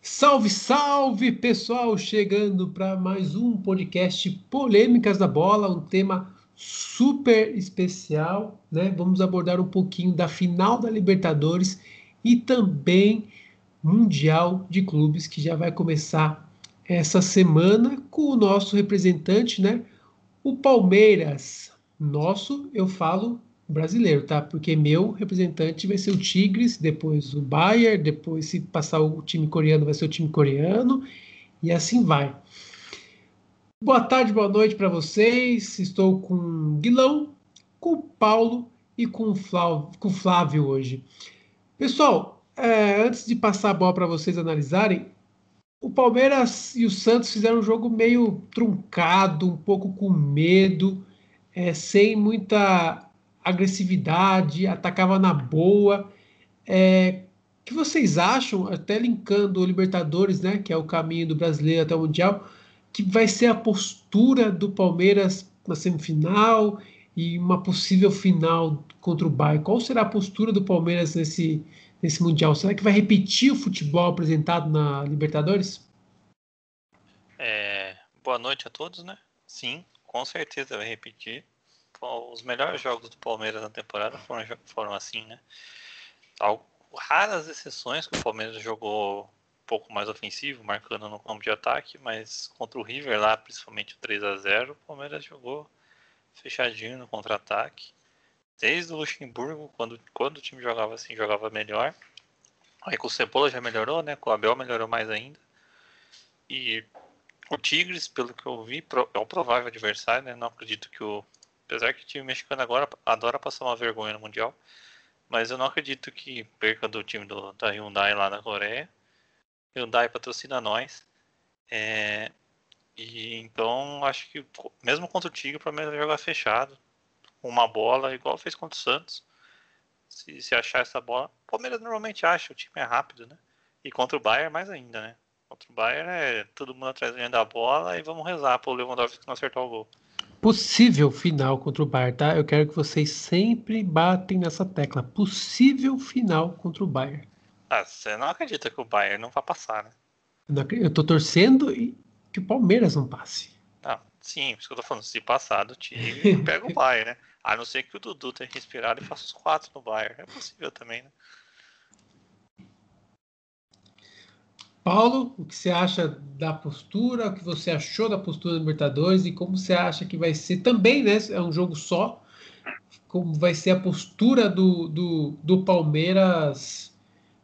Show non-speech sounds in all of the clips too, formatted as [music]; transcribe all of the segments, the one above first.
Salve, salve, pessoal! Chegando para mais um podcast Polêmicas da Bola, um tema super especial, né? Vamos abordar um pouquinho da final da Libertadores e também Mundial de Clubes que já vai começar essa semana com o nosso representante, né? O Palmeiras. Nosso, eu falo brasileiro, tá? Porque meu representante vai ser o Tigres, depois o Bayern, depois se passar o time coreano vai ser o time coreano e assim vai. Boa tarde, boa noite para vocês. Estou com Guilão, com o Paulo e com o Flávio, com o Flávio hoje. Pessoal, é, antes de passar a bola para vocês analisarem, o Palmeiras e o Santos fizeram um jogo meio truncado, um pouco com medo, é, sem muita agressividade, atacava na boa. É, o que vocês acham, até linkando o Libertadores, né, que é o caminho do brasileiro até o Mundial, que vai ser a postura do Palmeiras na semifinal e uma possível final contra o Bayern? Qual será a postura do Palmeiras nesse, nesse Mundial? Será que vai repetir o futebol apresentado na Libertadores? É, boa noite a todos, né? Sim, com certeza vai repetir. Os melhores jogos do Palmeiras na temporada foram, foram assim, né? raras exceções que o Palmeiras jogou um pouco mais ofensivo, marcando no campo de ataque, mas contra o River lá, principalmente o 3 a 0 o Palmeiras jogou fechadinho no contra-ataque desde o Luxemburgo, quando, quando o time jogava assim, jogava melhor. Aí com o Cebola já melhorou, né? Com o Abel melhorou mais ainda. E o Tigres, pelo que eu vi, é um provável adversário, né? Não acredito que o. Apesar que o time mexicano agora adora passar uma vergonha no Mundial. Mas eu não acredito que perca do time do, da Hyundai lá na Coreia. Hyundai patrocina nós. É, e então acho que mesmo contra o Tigre, o Palmeiras vai jogar fechado uma bola, igual fez contra o Santos. Se, se achar essa bola, o Palmeiras normalmente acha, o time é rápido, né? E contra o Bayern mais ainda, né? Contra o Bayern é todo mundo atrás da bola e vamos rezar para o Lewandowski não acertar o gol. Possível final contra o Bayern, tá? Eu quero que vocês sempre batem nessa tecla. Possível final contra o Bayern. Ah, você não acredita que o Bayern não vai passar, né? Eu tô torcendo que o Palmeiras não passe. Não, sim, por isso que eu tô falando. Se passar do time, [laughs] pega o Bayern, né? A não ser que o Dudu tenha respirado e faça os quatro no Bayern. É possível também, né? Paulo, o que você acha da postura? O que você achou da postura do Libertadores e como você acha que vai ser também, né? É um jogo só. Como vai ser a postura do, do, do Palmeiras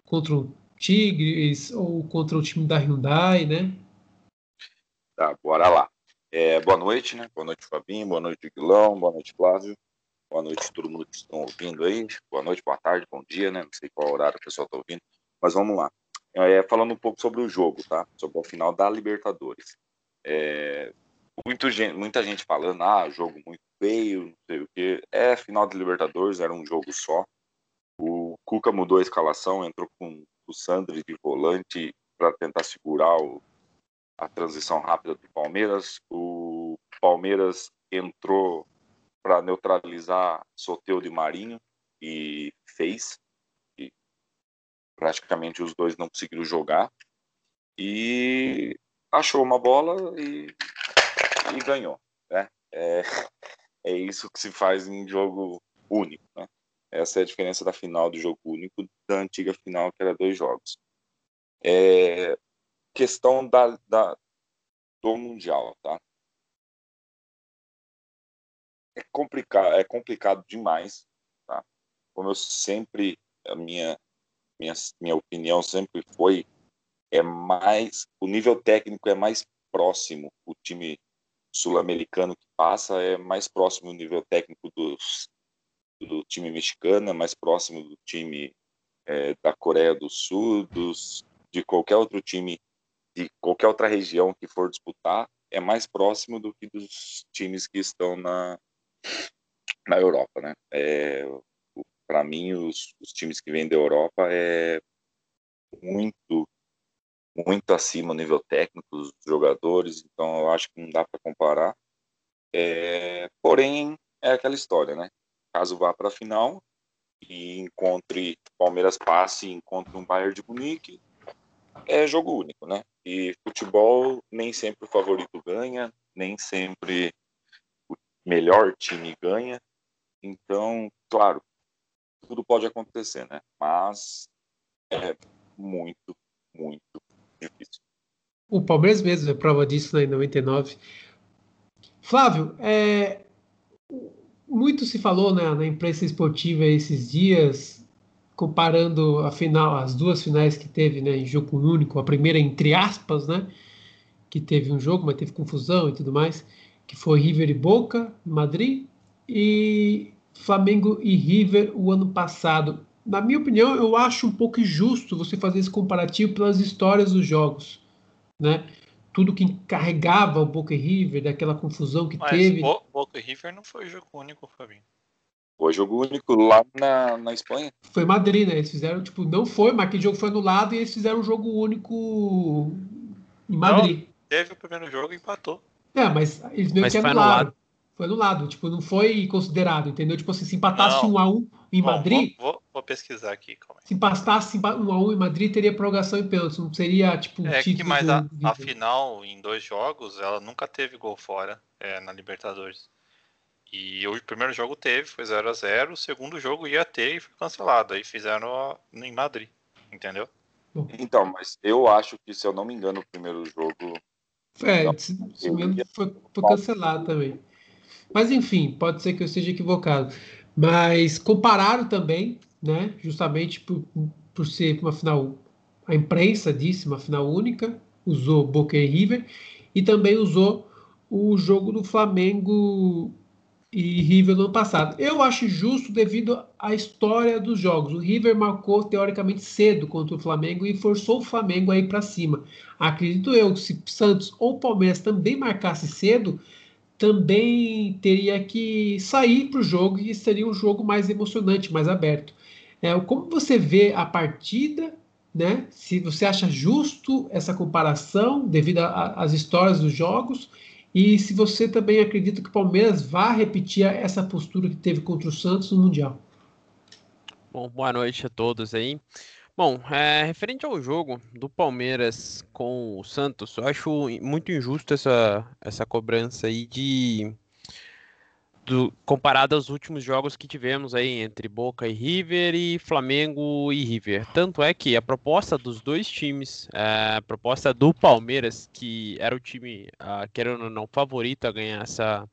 contra o Tigres ou contra o time da Hyundai, né? Tá, bora lá. É, boa noite, né? Boa noite, Fabinho. Boa noite, Guilão. Boa noite, Flávio. Boa noite todo mundo que estão ouvindo aí. Boa noite, boa tarde, bom dia, né? Não sei qual horário o pessoal está ouvindo, mas vamos lá. É, falando um pouco sobre o jogo, tá? Sobre o final da Libertadores. É, muito gente, muita gente falando, ah, jogo muito feio, não sei o quê. É, final da Libertadores, era um jogo só. O Cuca mudou a escalação, entrou com o Sandri de volante para tentar segurar o, a transição rápida do Palmeiras. O Palmeiras entrou para neutralizar Soteu de Marinho e fez. Praticamente os dois não conseguiram jogar. E achou uma bola e, e ganhou. Né? É, [laughs] é isso que se faz em jogo único. Né? Essa é a diferença da final do jogo único da antiga final, que era dois jogos. É, questão da, da, do Mundial, tá? É complicado, é complicado demais, tá? Como eu sempre, a minha, minha, minha opinião sempre foi, é mais, o nível técnico é mais próximo, o time sul-americano que passa é mais próximo do nível técnico dos, do time mexicano, é mais próximo do time é, da Coreia do Sul, dos de qualquer outro time de qualquer outra região que for disputar é mais próximo do que dos times que estão na, na Europa, né? É, Para mim, os, os times que vêm da Europa é muito muito acima no nível técnico dos jogadores, então eu acho que não dá para comparar. É, porém, é aquela história, né? Caso vá para a final e encontre Palmeiras passe, encontre um Bayern de Munique, é jogo único, né? E futebol nem sempre o favorito ganha, nem sempre o melhor time ganha. Então, claro, tudo pode acontecer, né? Mas é muito, muito difícil. O Palmeiras mesmo é prova disso né, em 99. Flávio, é, muito se falou né, na imprensa esportiva esses dias, comparando a final, as duas finais que teve né, em jogo único, a primeira entre aspas, né, que teve um jogo, mas teve confusão e tudo mais, que foi River e Boca, Madrid, e Flamengo e River o ano passado. Na minha opinião, eu acho um pouco injusto você fazer esse comparativo pelas histórias dos jogos, né? tudo que encarregava o Boca River, daquela confusão que Mas teve. Bo Boca River não foi jogo único, Fabinho. Foi jogo único lá na, na Espanha. Foi Madrid, né? Eles fizeram, tipo, não foi, mas aquele jogo foi anulado e eles fizeram um jogo único em Madrid. Não, teve o primeiro jogo e empatou. É, mas eles meio mas que anularam. Anulado. Foi anulado, tipo, não foi considerado, entendeu? Tipo assim, se empatasse um a um em Bom, Madrid. Vou, vou, vou, pesquisar aqui. Calma Se empatasse um a um em Madrid, teria prorrogação em pênalti. Não seria, tipo, É que, mas a, a, final, em dois jogos, ela nunca teve gol fora é, na Libertadores. E o primeiro jogo teve, foi 0 a 0 O segundo jogo ia ter e foi cancelado. Aí fizeram em Madrid, entendeu? Então, mas eu acho que, se eu não me engano, o primeiro jogo. É, se, se foi, foi cancelado também. Mas enfim, pode ser que eu esteja equivocado. Mas compararam também, né? Justamente por, por ser uma final, a imprensa disse uma final única, usou Boca e River e também usou o jogo do Flamengo e River no ano passado. Eu acho justo devido à história dos jogos. O River marcou teoricamente cedo contra o Flamengo e forçou o Flamengo a ir para cima. Acredito eu que se Santos ou Palmeiras também marcasse cedo, também teria que sair para o jogo e seria um jogo mais emocionante, mais aberto. É, como você vê a partida, né? Se você acha justo essa comparação devido às histórias dos jogos e se você também acredita que o Palmeiras vai repetir essa postura que teve contra o Santos no Mundial. Bom, boa noite a todos aí. Bom, é, referente ao jogo do Palmeiras com o Santos, eu acho muito injusto essa, essa cobrança aí de. Do, comparado aos últimos jogos que tivemos aí entre Boca e River e Flamengo e River. Tanto é que a proposta dos dois times, é, a proposta do Palmeiras, que era o time, uh, querendo ou não, favorito a ganhar essa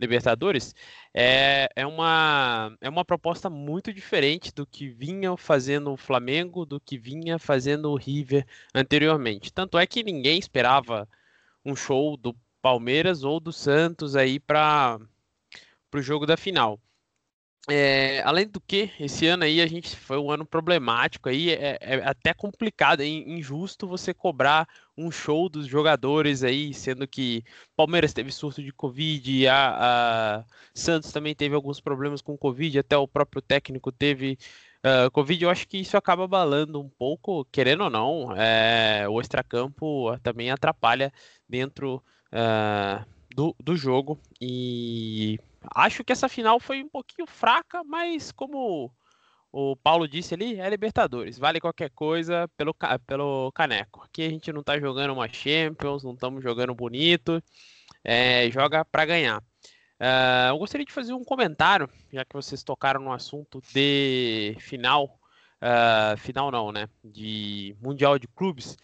Libertadores, é, é, uma, é uma proposta muito diferente do que vinha fazendo o Flamengo, do que vinha fazendo o River anteriormente. Tanto é que ninguém esperava um show do Palmeiras ou do Santos aí para o jogo da final. É, além do que, esse ano aí a gente foi um ano problemático aí, é, é até complicado, é injusto você cobrar um show dos jogadores aí, sendo que Palmeiras teve surto de Covid, a, a Santos também teve alguns problemas com Covid, até o próprio técnico teve uh, Covid. Eu acho que isso acaba abalando um pouco, querendo ou não, é, o extracampo também atrapalha dentro uh, do, do jogo e Acho que essa final foi um pouquinho fraca, mas como o Paulo disse ali, é Libertadores. Vale qualquer coisa pelo, pelo caneco. Aqui a gente não tá jogando uma Champions, não estamos jogando bonito. É, joga para ganhar. Uh, eu gostaria de fazer um comentário, já que vocês tocaram no assunto de final. Uh, final não, né? De Mundial de Clubes.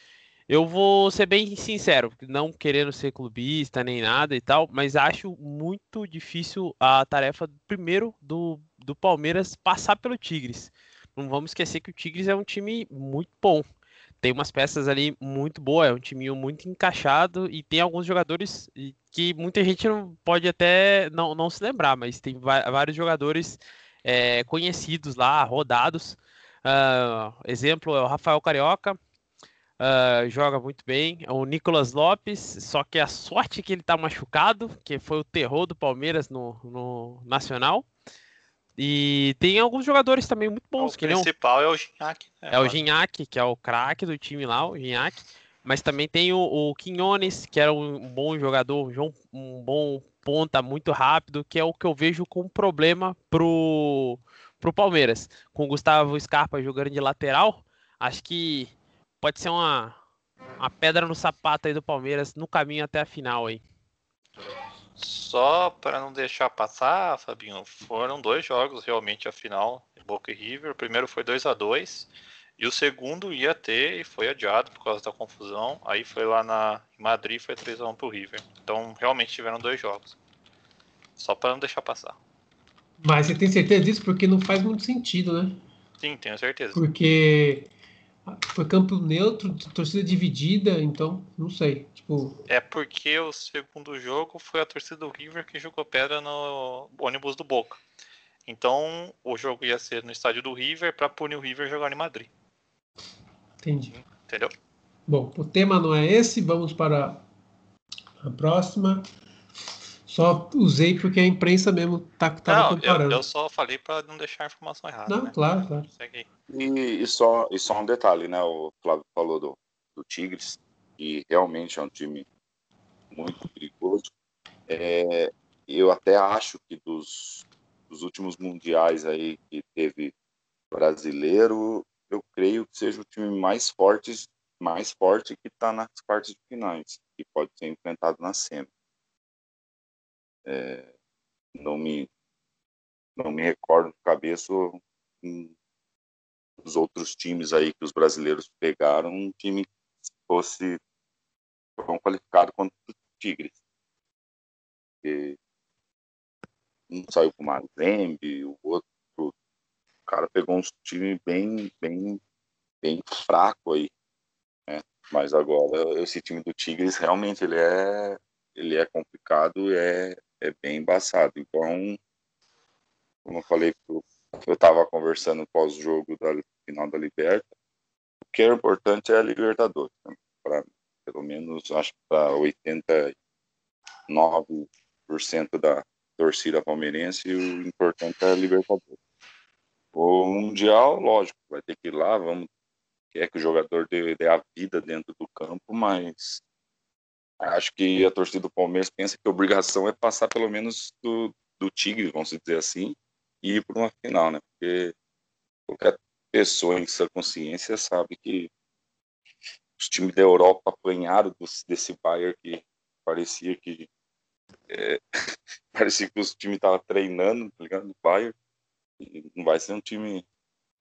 Eu vou ser bem sincero, não querendo ser clubista nem nada e tal, mas acho muito difícil a tarefa, primeiro, do, do Palmeiras passar pelo Tigres. Não vamos esquecer que o Tigres é um time muito bom. Tem umas peças ali muito boas, é um time muito encaixado e tem alguns jogadores que muita gente não pode até não, não se lembrar, mas tem vários jogadores é, conhecidos lá, rodados. Uh, exemplo é o Rafael Carioca, Uh, joga muito bem. É o Nicolas Lopes, só que a sorte que ele tá machucado, que foi o terror do Palmeiras no, no Nacional. E tem alguns jogadores também muito bons. O que principal é, um... é o Gignac. Né, é o Gignac, que é o craque do time lá, o Gignac. Mas também tem o, o Quinones, que era um bom jogador, um bom ponta muito rápido, que é o que eu vejo como problema pro, pro Palmeiras. Com o Gustavo Scarpa jogando de lateral, acho que pode ser uma, uma pedra no sapato aí do Palmeiras no caminho até a final aí. Só para não deixar passar, Fabinho, foram dois jogos realmente a final, Boca e River. O primeiro foi 2 a 2 e o segundo ia ter e foi adiado por causa da confusão. Aí foi lá na em Madrid, foi 3 a 1 pro River. Então realmente tiveram dois jogos. Só para não deixar passar. Mas você tem certeza disso porque não faz muito sentido, né? Sim, tenho certeza. Porque foi campo neutro, torcida dividida, então não sei. Tipo... É porque o segundo jogo foi a torcida do River que jogou pedra no ônibus do Boca. Então o jogo ia ser no estádio do River para punir o River jogar em Madrid. Entendi. Entendeu? Bom, o tema não é esse, vamos para a próxima. Só usei porque a imprensa mesmo tá, tava não, comparando. Eu, eu só falei para não deixar a informação errada. Não, né? claro, claro. E, e, só, e só um detalhe, né? O Flávio falou do, do Tigres, que realmente é um time muito perigoso. É, eu até acho que dos, dos últimos mundiais aí que teve brasileiro, eu creio que seja o time mais forte, mais forte que está nas partes de finais, que pode ser enfrentado na semi. É, não me não me recordo de cabeça os outros times aí que os brasileiros pegaram, um time que fosse tão qualificado quanto o Tigres. E um saiu com o Mazembe, o outro o cara pegou um time bem bem bem fraco aí, né? Mas agora esse time do Tigres realmente ele é ele é complicado, é é bem embaçado. Então, como eu falei, eu estava conversando pós-jogo da final da Liberta, o que é importante é a Libertadores. Né? Pra, pelo menos, acho que para 89% da torcida palmeirense, o importante é a Libertadores. O Mundial, lógico, vai ter que ir lá, vamos quer que o jogador dê, dê, a vida dentro do campo, mas Acho que a torcida do Palmeiras pensa que a obrigação é passar pelo menos do, do Tigre, vamos dizer assim, e ir para uma final, né? Porque qualquer pessoa em sua consciência sabe que os times da Europa apanharam desse Bayern que parecia que é, [laughs] parecia que os times estavam treinando, tá ligado? No Bayern. E não vai ser um time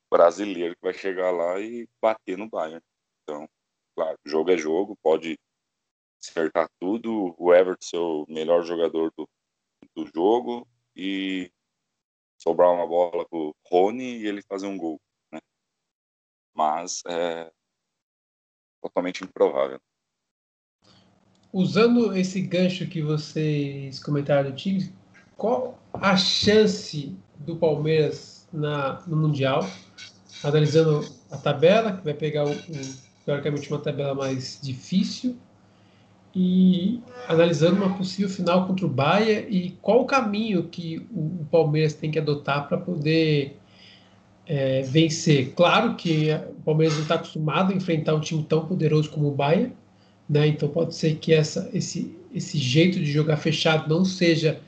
brasileiro que vai chegar lá e bater no Bayern. Então, claro, jogo é jogo, pode acertar tudo, o Everton ser o melhor jogador do, do jogo e sobrar uma bola pro Rony e ele fazer um gol, né? Mas é totalmente improvável. Usando esse gancho que vocês comentaram do Tigres, qual a chance do Palmeiras na, no Mundial? Analisando a tabela, que vai pegar, um, teoricamente, uma tabela mais difícil, e analisando uma possível final contra o Bahia e qual o caminho que o Palmeiras tem que adotar para poder é, vencer. Claro que o Palmeiras não está acostumado a enfrentar um time tão poderoso como o Bahia, né? então pode ser que essa, esse, esse jeito de jogar fechado não seja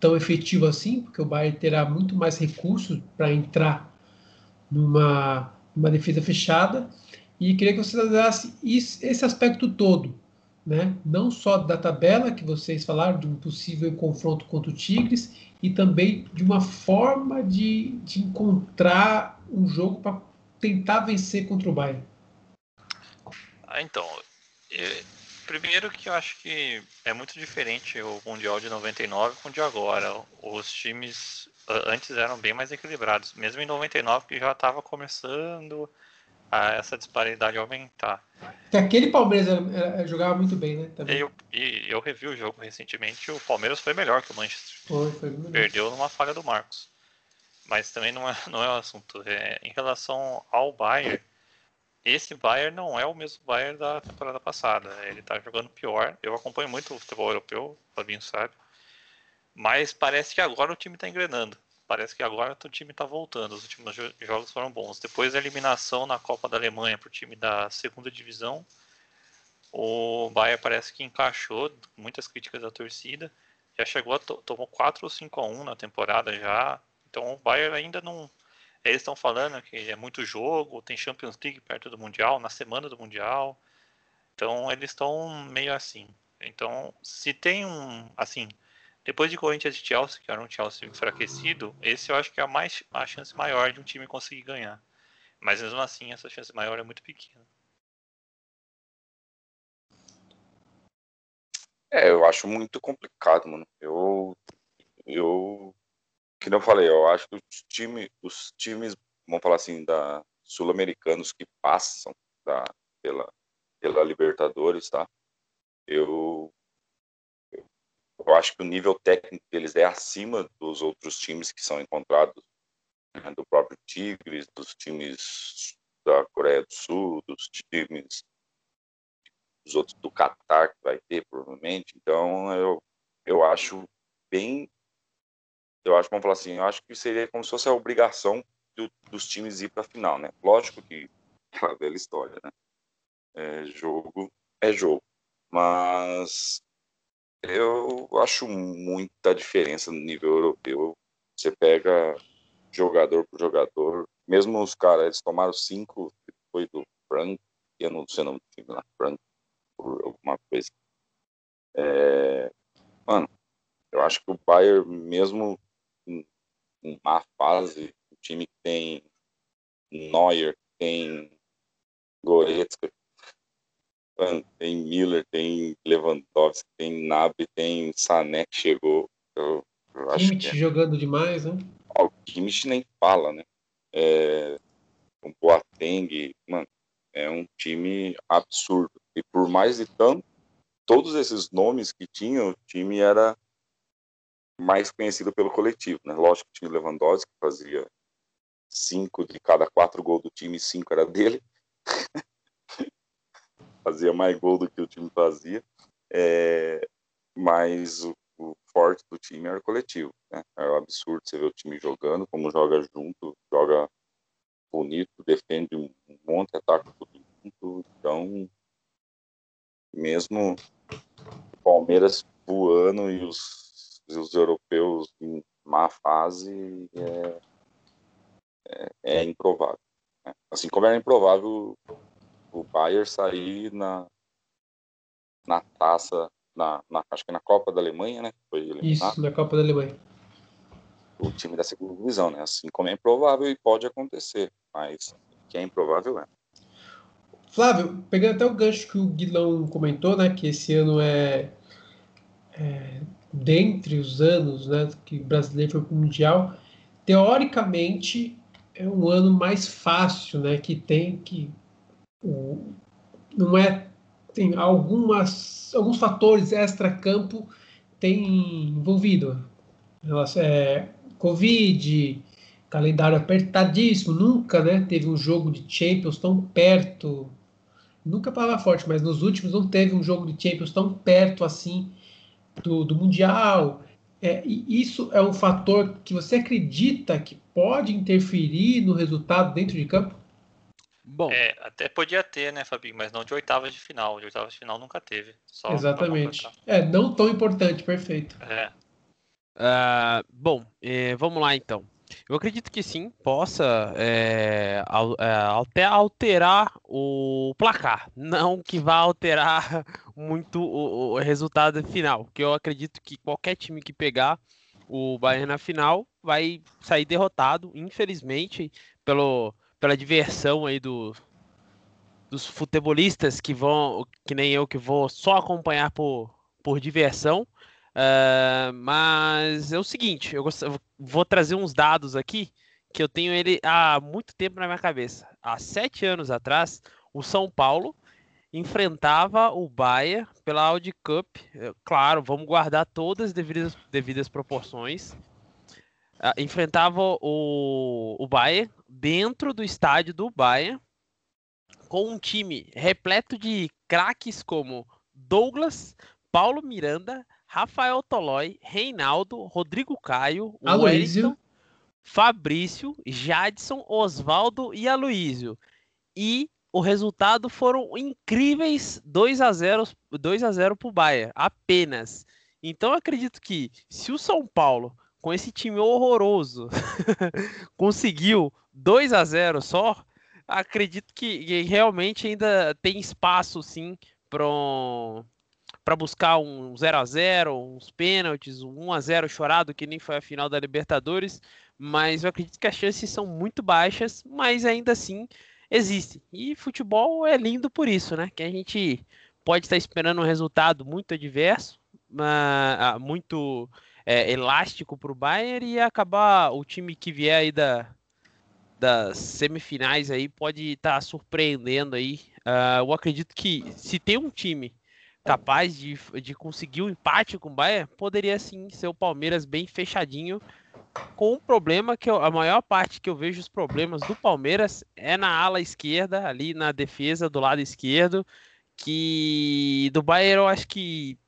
tão efetivo assim, porque o Bahia terá muito mais recursos para entrar numa, numa defesa fechada. E queria que você analisasse esse aspecto todo né? não só da tabela que vocês falaram, de um possível confronto contra o Tigres, e também de uma forma de, de encontrar um jogo para tentar vencer contra o Bayern. Ah, então, é, primeiro que eu acho que é muito diferente o Mundial de 99 com o de agora. Os times antes eram bem mais equilibrados, mesmo em 99 que já estava começando a essa disparidade aumentar. Que aquele Palmeiras jogava muito bem, né? Também. Eu, e eu revi o jogo recentemente, o Palmeiras foi melhor que o Manchester. Foi, foi melhor. Perdeu numa falha do Marcos. Mas também não é, [laughs] não é o assunto. É, em relação ao Bayern, esse Bayern não é o mesmo Bayern da temporada passada. Ele tá jogando pior. Eu acompanho muito o futebol europeu, o Fabinho sabe. Mas parece que agora o time tá engrenando. Parece que agora o time tá voltando. Os últimos jogos foram bons. Depois da eliminação na Copa da Alemanha pro time da segunda divisão, o Bayern parece que encaixou, muitas críticas da torcida. Já chegou a to tomou 4 ou 5 a 1 na temporada já. Então o Bayern ainda não eles estão falando que é muito jogo, tem Champions League perto do Mundial, na semana do Mundial. Então eles estão meio assim. Então, se tem um, assim, depois de Corinthians e Chelsea, que era um Chelsea enfraquecido, esse eu acho que é a, mais, a chance maior de um time conseguir ganhar. Mas mesmo assim, essa chance maior é muito pequena. É, eu acho muito complicado, mano. Eu, eu que não falei, eu acho que os, time, os times, vamos falar assim, da sul-americanos que passam da, pela, pela Libertadores, tá? Eu, eu acho que o nível técnico deles é acima dos outros times que são encontrados, né, do próprio Tigres, dos times da Coreia do Sul, dos times dos outros do Catar que vai ter provavelmente. Então eu eu acho bem eu acho, vamos falar assim, eu acho que seria como se fosse a obrigação do, dos times ir para a final, né? Lógico que aquela velha história, né? É, jogo é jogo, mas eu acho muita diferença no nível europeu. Você pega jogador por jogador, mesmo os caras, eles tomaram cinco depois do Frank, eu não sei o nome do time lá, Frank, por alguma coisa. É, mano, eu acho que o Bayern, mesmo em má fase, um time que tem Neuer, tem Goretzka, tem Miller, tem Lewandowski, tem Nabi, tem Sané que chegou. Eu, eu acho Kimmich é. jogando demais, né? o Kimmich nem fala, né? É, um Boateng, mano, é um time absurdo. E por mais de tanto, todos esses nomes que tinham, o time era mais conhecido pelo coletivo, né? Lógico que tinha o Lewandowski, que fazia cinco de cada quatro gols do time, cinco era dele. [laughs] fazia mais gol do que o time fazia. É, mas o, o, forte do time era o coletivo. Né? É um absurdo você ver o time jogando, como joga junto, joga bonito, defende um monte, ataca tudo junto. Então, mesmo o Palmeiras voando e os os europeus em má fase é, é, é improvável. Né? Assim como era improvável o Bayern sair na, na taça, na, na, acho que na Copa da Alemanha, né? Foi eliminado. Isso, na Copa da Alemanha. O time da segunda divisão, né? Assim como é improvável e pode acontecer, mas que é improvável é. Flávio, pegando até o gancho que o Guilão comentou, né? Que esse ano é, é dentre os anos né, que o brasileiro foi para o Mundial, teoricamente é um ano mais fácil, né, que tem que não é tem algumas alguns fatores extra-campo tem envolvido. É, Covid, calendário apertadíssimo, nunca né, teve um jogo de Champions tão perto. Nunca palavra forte, mas nos últimos não teve um jogo de Champions tão perto assim do, do Mundial. É, e isso é um fator que você acredita que pode interferir no resultado dentro de campo? Bom, é, até podia ter, né, Fabinho, mas não de oitavas de final. De oitavas de final nunca teve. Exatamente. É, não tão importante, perfeito. É. Uh, bom, eh, vamos lá então. Eu acredito que sim, possa é, até alterar o placar, não que vá alterar [laughs] muito o, o, resultado final, que eu acredito que qualquer time que pegar o Bayern na final vai sair derrotado, infelizmente, pelo, pela diversão aí do, dos futebolistas que vão, que nem eu, que vou só acompanhar por, por diversão. Uh, mas é o seguinte, eu vou trazer uns dados aqui que eu tenho ele há muito tempo na minha cabeça. Há sete anos atrás, o São Paulo enfrentava o Bahia pela Audi Cup. Claro, vamos guardar todas as devidas, devidas proporções. Uh, enfrentava o, o Bahia dentro do estádio do Bahia com um time repleto de craques como Douglas, Paulo Miranda, Rafael Tolói, Reinaldo, Rodrigo Caio, Wellington, Fabrício, Jadson, Oswaldo e Aloísio. E o resultado foram incríveis 2 a 0 2 a 0 para o Bayern, apenas. Então eu acredito que se o São Paulo, com esse time horroroso, [laughs] conseguiu 2 a 0 só, acredito que, realmente ainda tem espaço sim para para buscar um 0 a 0 uns pênaltis, um 1 a 0 chorado, que nem foi a final da Libertadores, mas eu acredito que as chances são muito baixas, mas ainda assim existe. E futebol é lindo por isso, né? Que a gente pode estar esperando um resultado muito adverso, uh, muito é, elástico para o Bayern e acabar o time que vier aí da, das semifinais aí pode estar surpreendendo aí. Uh, eu acredito que se tem um time capaz de, de conseguir um empate com o Bayern, poderia sim ser o Palmeiras bem fechadinho, com um problema que eu, a maior parte que eu vejo os problemas do Palmeiras é na ala esquerda, ali na defesa do lado esquerdo, que do Bayern eu acho que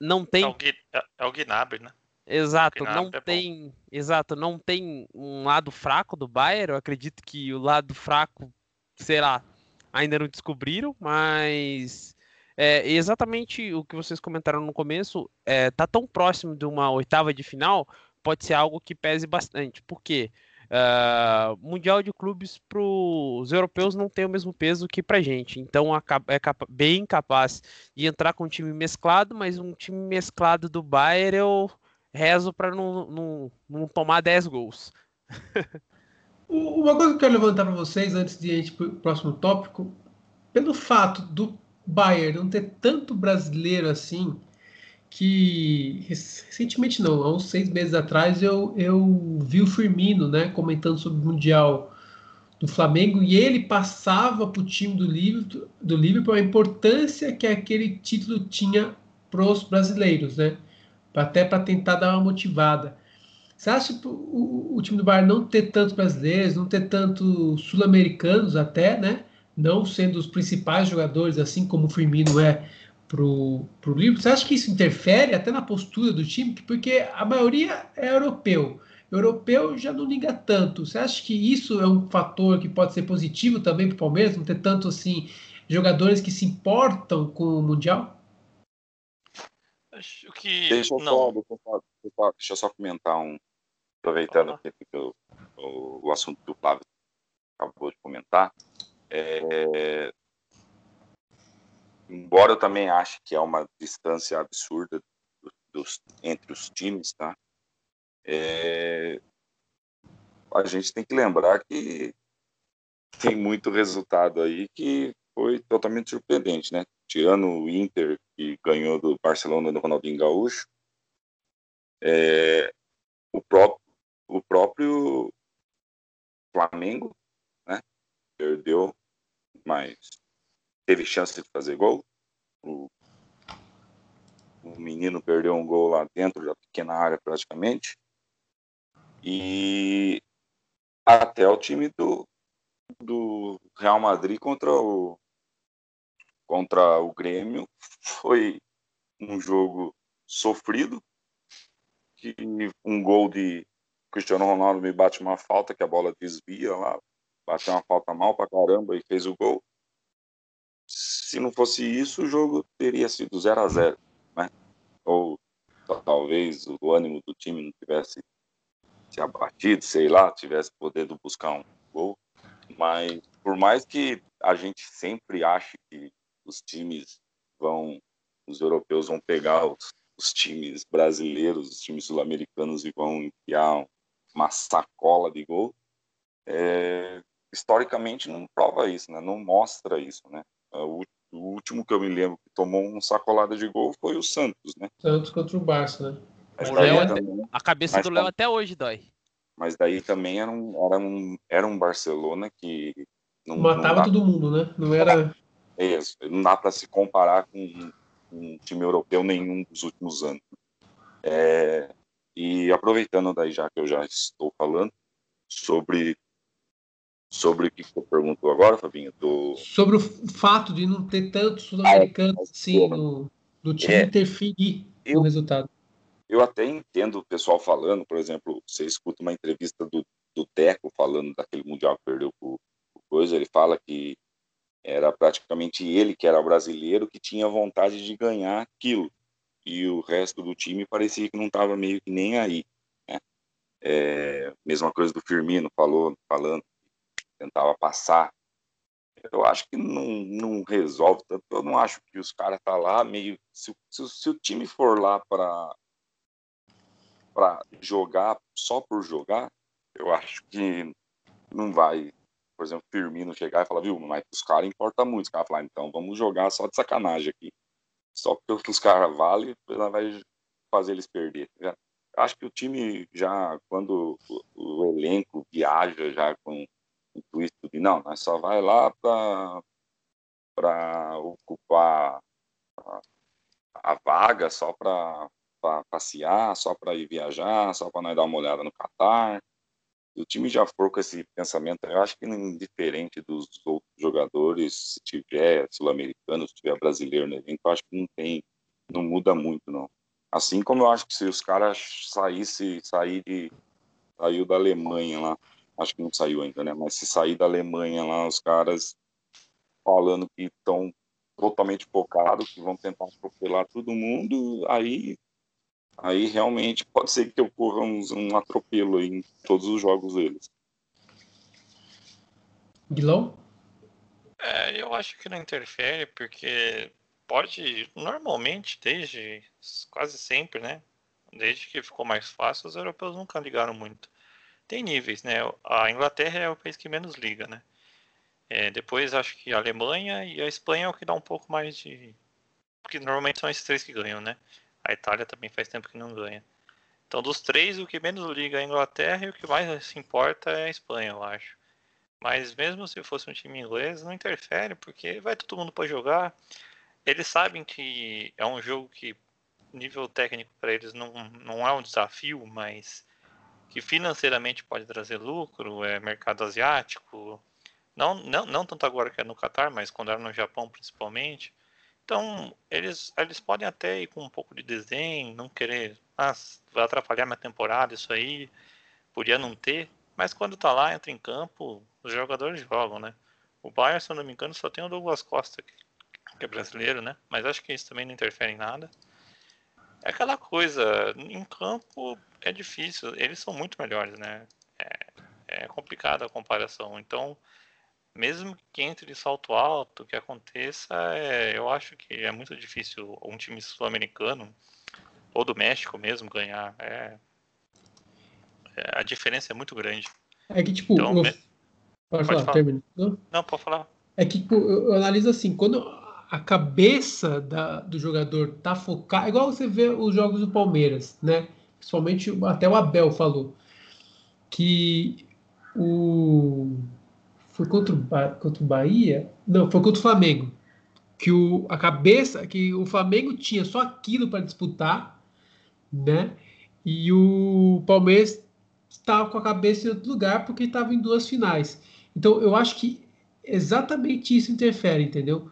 não tem... É o, é, é o Gnabry, né? Exato, não é tem, exato, não tem um lado fraco do Bayern. Eu acredito que o lado fraco, sei lá, ainda não descobriram, mas é, exatamente o que vocês comentaram no começo, é, tá tão próximo de uma oitava de final, pode ser algo que pese bastante. Por quê? Uh, mundial de clubes para os europeus não tem o mesmo peso que para gente, então é bem capaz de entrar com um time mesclado, mas um time mesclado do Bayern eu rezo para não, não, não tomar 10 gols. [laughs] Uma coisa que eu quero levantar para vocês antes de ir para o próximo tópico, pelo fato do Bayern não ter tanto brasileiro assim, que recentemente não, há uns seis meses atrás eu, eu vi o Firmino né, comentando sobre o Mundial do Flamengo e ele passava para o time do Liverpool, do Liverpool a importância que aquele título tinha para os brasileiros, né? Até para tentar dar uma motivada. Você acha que o, o time do Bayern não ter tantos brasileiros, não ter tantos sul-americanos até, né? não sendo os principais jogadores, assim como o Firmino é pro, pro Liverpool, você acha que isso interfere até na postura do time? Porque a maioria é europeu. Europeu já não liga tanto. Você acha que isso é um fator que pode ser positivo também para o Palmeiras, não ter tanto assim jogadores que se importam com o Mundial? Acho que deixa eu, não. Só, deixa eu só comentar um, aproveitando ah. que o, o, o assunto do Flávio acabou de comentar. É, embora eu também ache que é uma distância absurda dos, entre os times, tá? É, a gente tem que lembrar que tem muito resultado aí que foi totalmente surpreendente, né? Tirando o Inter, que ganhou do Barcelona do Ronaldinho Gaúcho, é, o, próprio, o próprio Flamengo né, perdeu mas teve chance de fazer gol. O, o menino perdeu um gol lá dentro da pequena área praticamente. E até o time do, do Real Madrid contra o contra o Grêmio foi um jogo sofrido que um gol de Cristiano Ronaldo me bate uma falta que a bola desvia lá bateu uma falta mal pra caramba e fez o gol. Se não fosse isso, o jogo teria sido 0 a 0 né? Ou talvez o ânimo do time não tivesse se abatido, sei lá, tivesse podendo buscar um gol. Mas por mais que a gente sempre ache que os times vão, os europeus vão pegar os, os times brasileiros, os times sul-americanos e vão enfiar uma sacola de gol, é, historicamente não prova isso, né? Não mostra isso, né? O, o, último que eu me lembro que tomou um sacolada de gol foi o Santos, né? Santos contra o Barça, né? O Léo, também, a cabeça do Léo até hoje dói. Mas daí também era um, era um, era um Barcelona que não, matava não dá, todo mundo, né? Não era. É isso. Não dá para se comparar com um, time europeu nenhum dos últimos anos. É, e aproveitando daí já que eu já estou falando sobre Sobre o que você perguntou agora, Fabinho? Do... Sobre o fato de não ter tantos sul-americanos ah, assim no, no time é, interferir eu, no resultado. Eu até entendo o pessoal falando, por exemplo, você escuta uma entrevista do, do Teco falando daquele Mundial que perdeu o coisa, ele fala que era praticamente ele que era brasileiro que tinha vontade de ganhar aquilo e o resto do time parecia que não estava meio que nem aí. Né? É, mesma coisa do Firmino falou, falando, tentava passar. Eu acho que não, não resolve tanto. Eu não acho que os caras tá lá meio. Se, se, se o time for lá para para jogar só por jogar, eu acho que não vai por exemplo, Firmino chegar e falar, viu, mas os caras importa muito. Os caras falar, então vamos jogar só de sacanagem aqui. Só porque os [laughs] caras valem, ela vai fazer eles perder. Já, acho que o time já, quando o, o elenco viaja já com o intuito de, não, nós só vai lá para ocupar a, a vaga, só para passear, só para ir viajar, só para nós dar uma olhada no Catar o time já for com esse pensamento, eu acho que indiferente dos outros jogadores, se tiver sul-americano, se tiver brasileiro no evento, eu acho que não tem, não muda muito, não. Assim como eu acho que se os caras saísse, sair de, saiu da Alemanha lá, acho que não saiu ainda, né? Mas se sair da Alemanha lá, os caras falando que estão totalmente focados, que vão tentar atropelar todo mundo, aí aí realmente pode ser que ocorra um, um atropelo em todos os jogos deles. Guilão? É, eu acho que não interfere, porque pode, normalmente, desde quase sempre, né? Desde que ficou mais fácil, os europeus nunca ligaram muito. Tem níveis, né? A Inglaterra é o país que menos liga, né? É, depois acho que a Alemanha e a Espanha é o que dá um pouco mais de. Porque normalmente são esses três que ganham, né? A Itália também faz tempo que não ganha. Então, dos três, o que menos liga é a Inglaterra e o que mais se importa é a Espanha, eu acho. Mas mesmo se fosse um time inglês, não interfere, porque vai todo mundo para jogar. Eles sabem que é um jogo que nível técnico para eles não, não é um desafio, mas que financeiramente pode trazer lucro, é mercado asiático. Não, não, não tanto agora que é no Catar, mas quando era no Japão principalmente. Então, eles, eles podem até ir com um pouco de desenho, não querer, ah, vai atrapalhar minha temporada, isso aí, podia não ter, mas quando tá lá, entra em campo, os jogadores jogam, né? O Bayern, se eu não me engano, só tem o Douglas Costa, que é brasileiro, né? Mas acho que isso também não interfere em nada. É aquela coisa, em campo é difícil, eles são muito melhores, né? É, é complicada a comparação. Então, mesmo que entre de salto alto, que aconteça, é, eu acho que é muito difícil um time sul-americano ou do México mesmo ganhar. É, é, a diferença é muito grande. É que, tipo, então, eu... pode, pode, falar, falar. termina. Não? Não, pode falar. É que tipo, eu analiso assim, quando a cabeça da, do jogador tá focada, igual você vê os jogos do Palmeiras, né? Principalmente até o Abel falou que o foi contra o, contra o Bahia? Não, foi contra o Flamengo. Que o, a cabeça, que o Flamengo tinha só aquilo para disputar, né? E o Palmeiras estava com a cabeça em outro lugar porque estava em duas finais. Então eu acho que exatamente isso interfere, entendeu?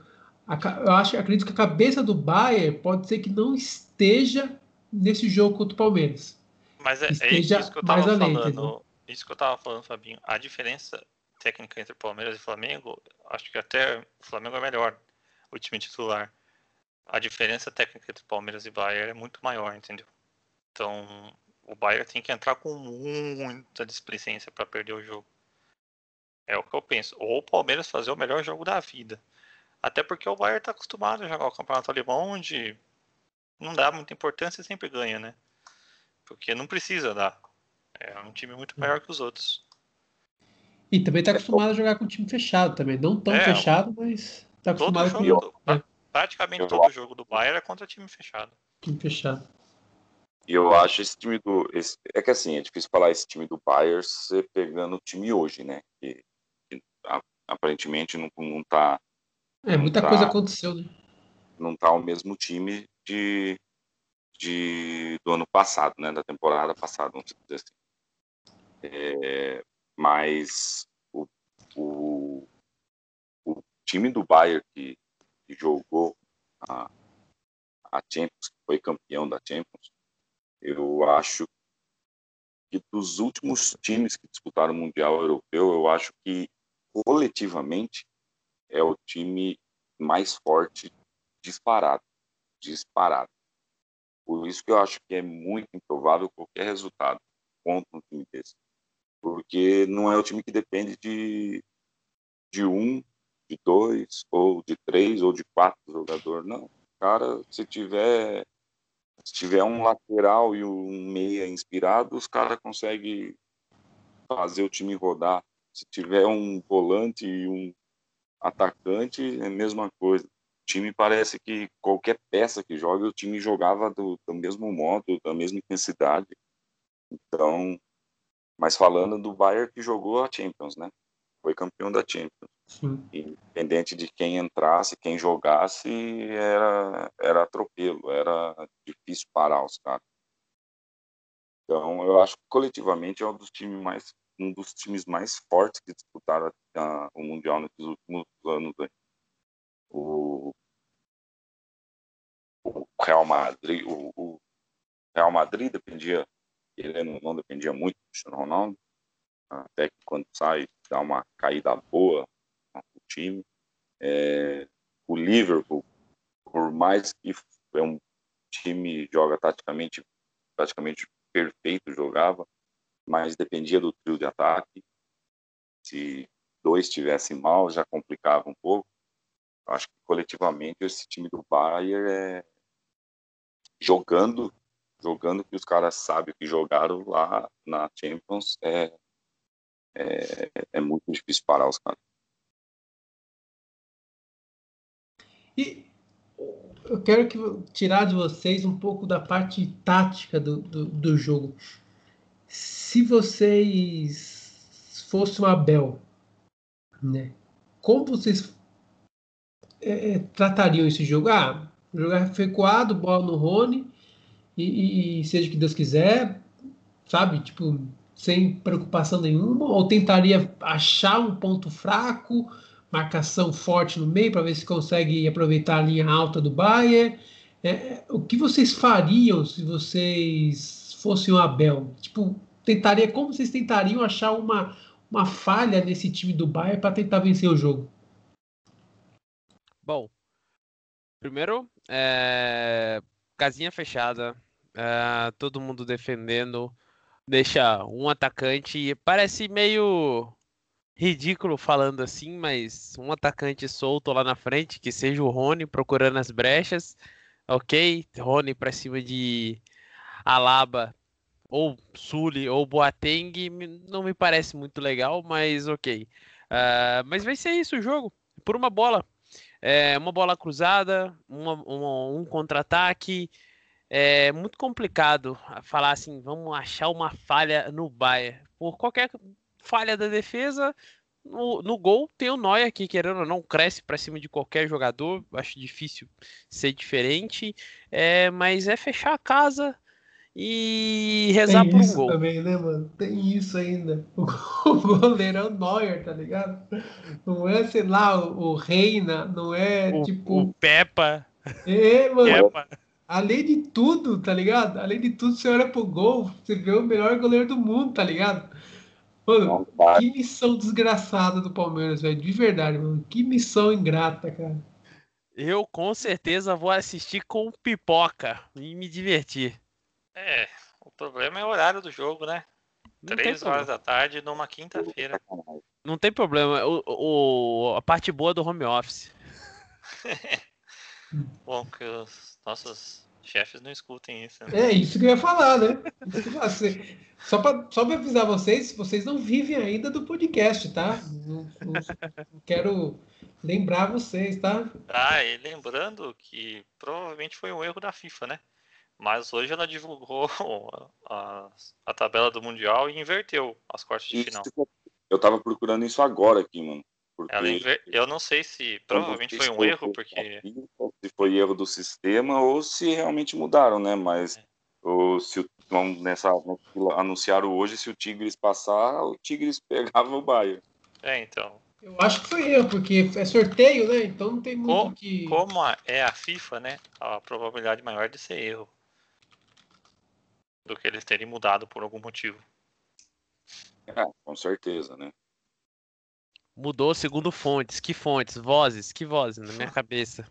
eu acho, acredito que a cabeça do Bayern pode ser que não esteja nesse jogo contra o Palmeiras. Mas é, é isso que eu estava falando. Além, isso que eu estava falando, Fabinho. A diferença técnica entre Palmeiras e Flamengo, acho que até o Flamengo é melhor, o time titular. A diferença técnica entre Palmeiras e Bayern é muito maior, entendeu? Então, o Bayern tem que entrar com muita displicência para perder o jogo. É o que eu penso. Ou o Palmeiras fazer o melhor jogo da vida. Até porque o Bayern está acostumado a jogar o campeonato alemão, onde não dá muita importância e sempre ganha, né? Porque não precisa dar. É um time muito maior que os outros. E também está acostumado a jogar com time fechado também. Não tão é, fechado, mas está acostumado com jogo, é. Praticamente todo jogo do Bayern é contra time fechado. Time fechado. E eu acho esse time do. Esse, é que assim, é difícil falar esse time do Bayern você pegando o time hoje, né? Que, que aparentemente não, não tá. É, muita tá, coisa aconteceu, né? Não tá o mesmo time de, de do ano passado, né? Da temporada passada, vamos dizer assim. É, mas o, o, o time do Bayern que, que jogou a, a Champions, que foi campeão da Champions, eu acho que dos últimos times que disputaram o Mundial Europeu, eu acho que coletivamente é o time mais forte disparado, disparado. Por isso que eu acho que é muito improvável qualquer resultado contra um time desse. Porque não é o time que depende de, de um, de dois, ou de três, ou de quatro jogadores. Não. Cara, se tiver se tiver um lateral e um meia inspirado, os caras conseguem fazer o time rodar. Se tiver um volante e um atacante, é a mesma coisa. O time parece que qualquer peça que joga, o time jogava do, do mesmo modo, da mesma intensidade. Então, mas falando do Bayern que jogou a Champions, né? Foi campeão da Champions. Sim. Independente de quem entrasse, quem jogasse, era, era atropelo, era difícil parar os caras. Então, eu acho que coletivamente é um dos times mais, um dos times mais fortes que disputaram a, o Mundial nesses últimos anos. Aí. O, o Real Madrid, o, o, Real Madrid dependia, ele não, dependia muito do Cristiano Ronaldo, até que quando sai dá uma caída boa no time. É, o Liverpool, por mais que é um time joga taticamente praticamente perfeito jogava, mas dependia do trio de ataque. Se dois estivessem mal, já complicava um pouco. Acho que coletivamente esse time do Bayern é jogando, jogando que os caras sabem que jogaram lá na Champions é, é, é muito difícil parar os caras. E eu quero que, tirar de vocês um pouco da parte tática do, do, do jogo. Se vocês fossem o Abel, né, como vocês é, é tratariam esse jogo? Ah, jogar recuado, bola no Rony e, e, seja o que Deus quiser, sabe? Tipo, sem preocupação nenhuma, ou tentaria achar um ponto fraco, marcação forte no meio para ver se consegue aproveitar a linha alta do Bayern. É, o que vocês fariam se vocês fossem o Abel? Tipo, tentaria como vocês tentariam achar uma, uma falha nesse time do Bayern para tentar vencer o jogo? Bom, primeiro, é, casinha fechada, é, todo mundo defendendo deixa um atacante. Parece meio ridículo falando assim, mas um atacante solto lá na frente, que seja o Rony procurando as brechas. Ok, Rony para cima de Alaba ou Sully ou Boateng não me parece muito legal, mas ok. Uh, mas vai ser isso o jogo, por uma bola. É, uma bola cruzada, uma, uma, um contra-ataque, é muito complicado falar assim, vamos achar uma falha no Bayern. Por qualquer falha da defesa, no, no gol tem o Neuer que, querendo ou não, cresce para cima de qualquer jogador. Acho difícil ser diferente, é, mas é fechar a casa e rezar tem por um gol. também, né, mano? Tem isso ainda. [laughs] O, goleiro é o Neuer, tá ligado? Não é, sei lá, o, o Reina, não é o, tipo. O Peppa. É, mano. Peppa. Além de tudo, tá ligado? Além de tudo, você olha pro gol, você vê o melhor goleiro do mundo, tá ligado? Mano, que missão desgraçada do Palmeiras, velho. De verdade, mano. Que missão ingrata, cara. Eu com certeza vou assistir com pipoca e me divertir. É, o problema é o horário do jogo, né? Não Três horas da tarde numa quinta-feira. Não tem problema. O, o, a parte boa do home office. [laughs] Bom, que os nossos chefes não escutem isso. Né? É isso que eu ia falar, né? Só para só avisar vocês, vocês não vivem ainda do podcast, tá? Não, não, não quero lembrar vocês, tá? Ah, e lembrando que provavelmente foi um erro da FIFA, né? Mas hoje ela divulgou [laughs] a, a tabela do Mundial e inverteu as quartas de final. Eu tava procurando isso agora aqui, mano. Porque... Eu não sei se provavelmente foi um erro, porque. Se foi erro do sistema ou se realmente mudaram, né? Mas é. ou, se vamos nessa anunciaram hoje, se o Tigres passar, o Tigres [laughs] pegava o Bayern. É, então. Eu acho que foi eu, porque é sorteio, né? Então não tem muito como, que. Como a, é a FIFA, né? A probabilidade maior de ser erro. Do que eles terem mudado por algum motivo. É, com certeza, né? Mudou segundo fontes. Que fontes? Vozes? Que vozes na minha [laughs] cabeça?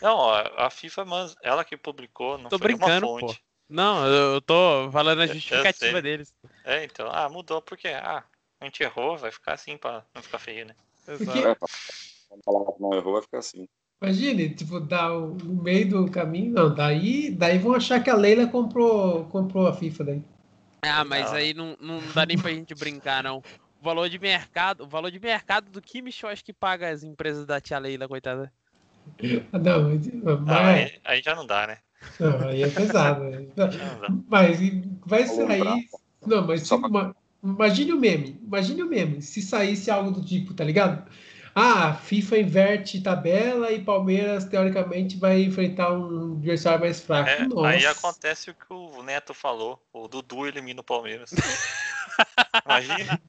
Não, a FIFA, ela que publicou, não tô foi brincando, uma fonte. Pô. Não, eu tô falando a justificativa deles. É, então, ah, mudou porque, ah, a gente errou, vai ficar assim pra não ficar feio, né? Porque... Pra falar que não errou, vai ficar assim. Imagine, tipo, dar no meio do caminho. Não, daí, daí vão achar que a Leila comprou, comprou a FIFA daí. Ah, mas não. aí não, não dá nem pra gente brincar, não. O valor de mercado, o valor de mercado do Kimmich eu acho que paga as empresas da tia Leila, coitada. Não, mas... Ah, aí, aí, já não dá, né? Não, aí é pesado. Né? mas vai sair. Não, mas tipo, uma... imagine o meme. Imagine o meme. Se saísse algo do tipo, tá ligado? Ah, FIFA inverte tabela e Palmeiras, teoricamente, vai enfrentar um adversário mais fraco. É, aí acontece o que o Neto falou: o Dudu elimina o Palmeiras. [laughs] Imagina.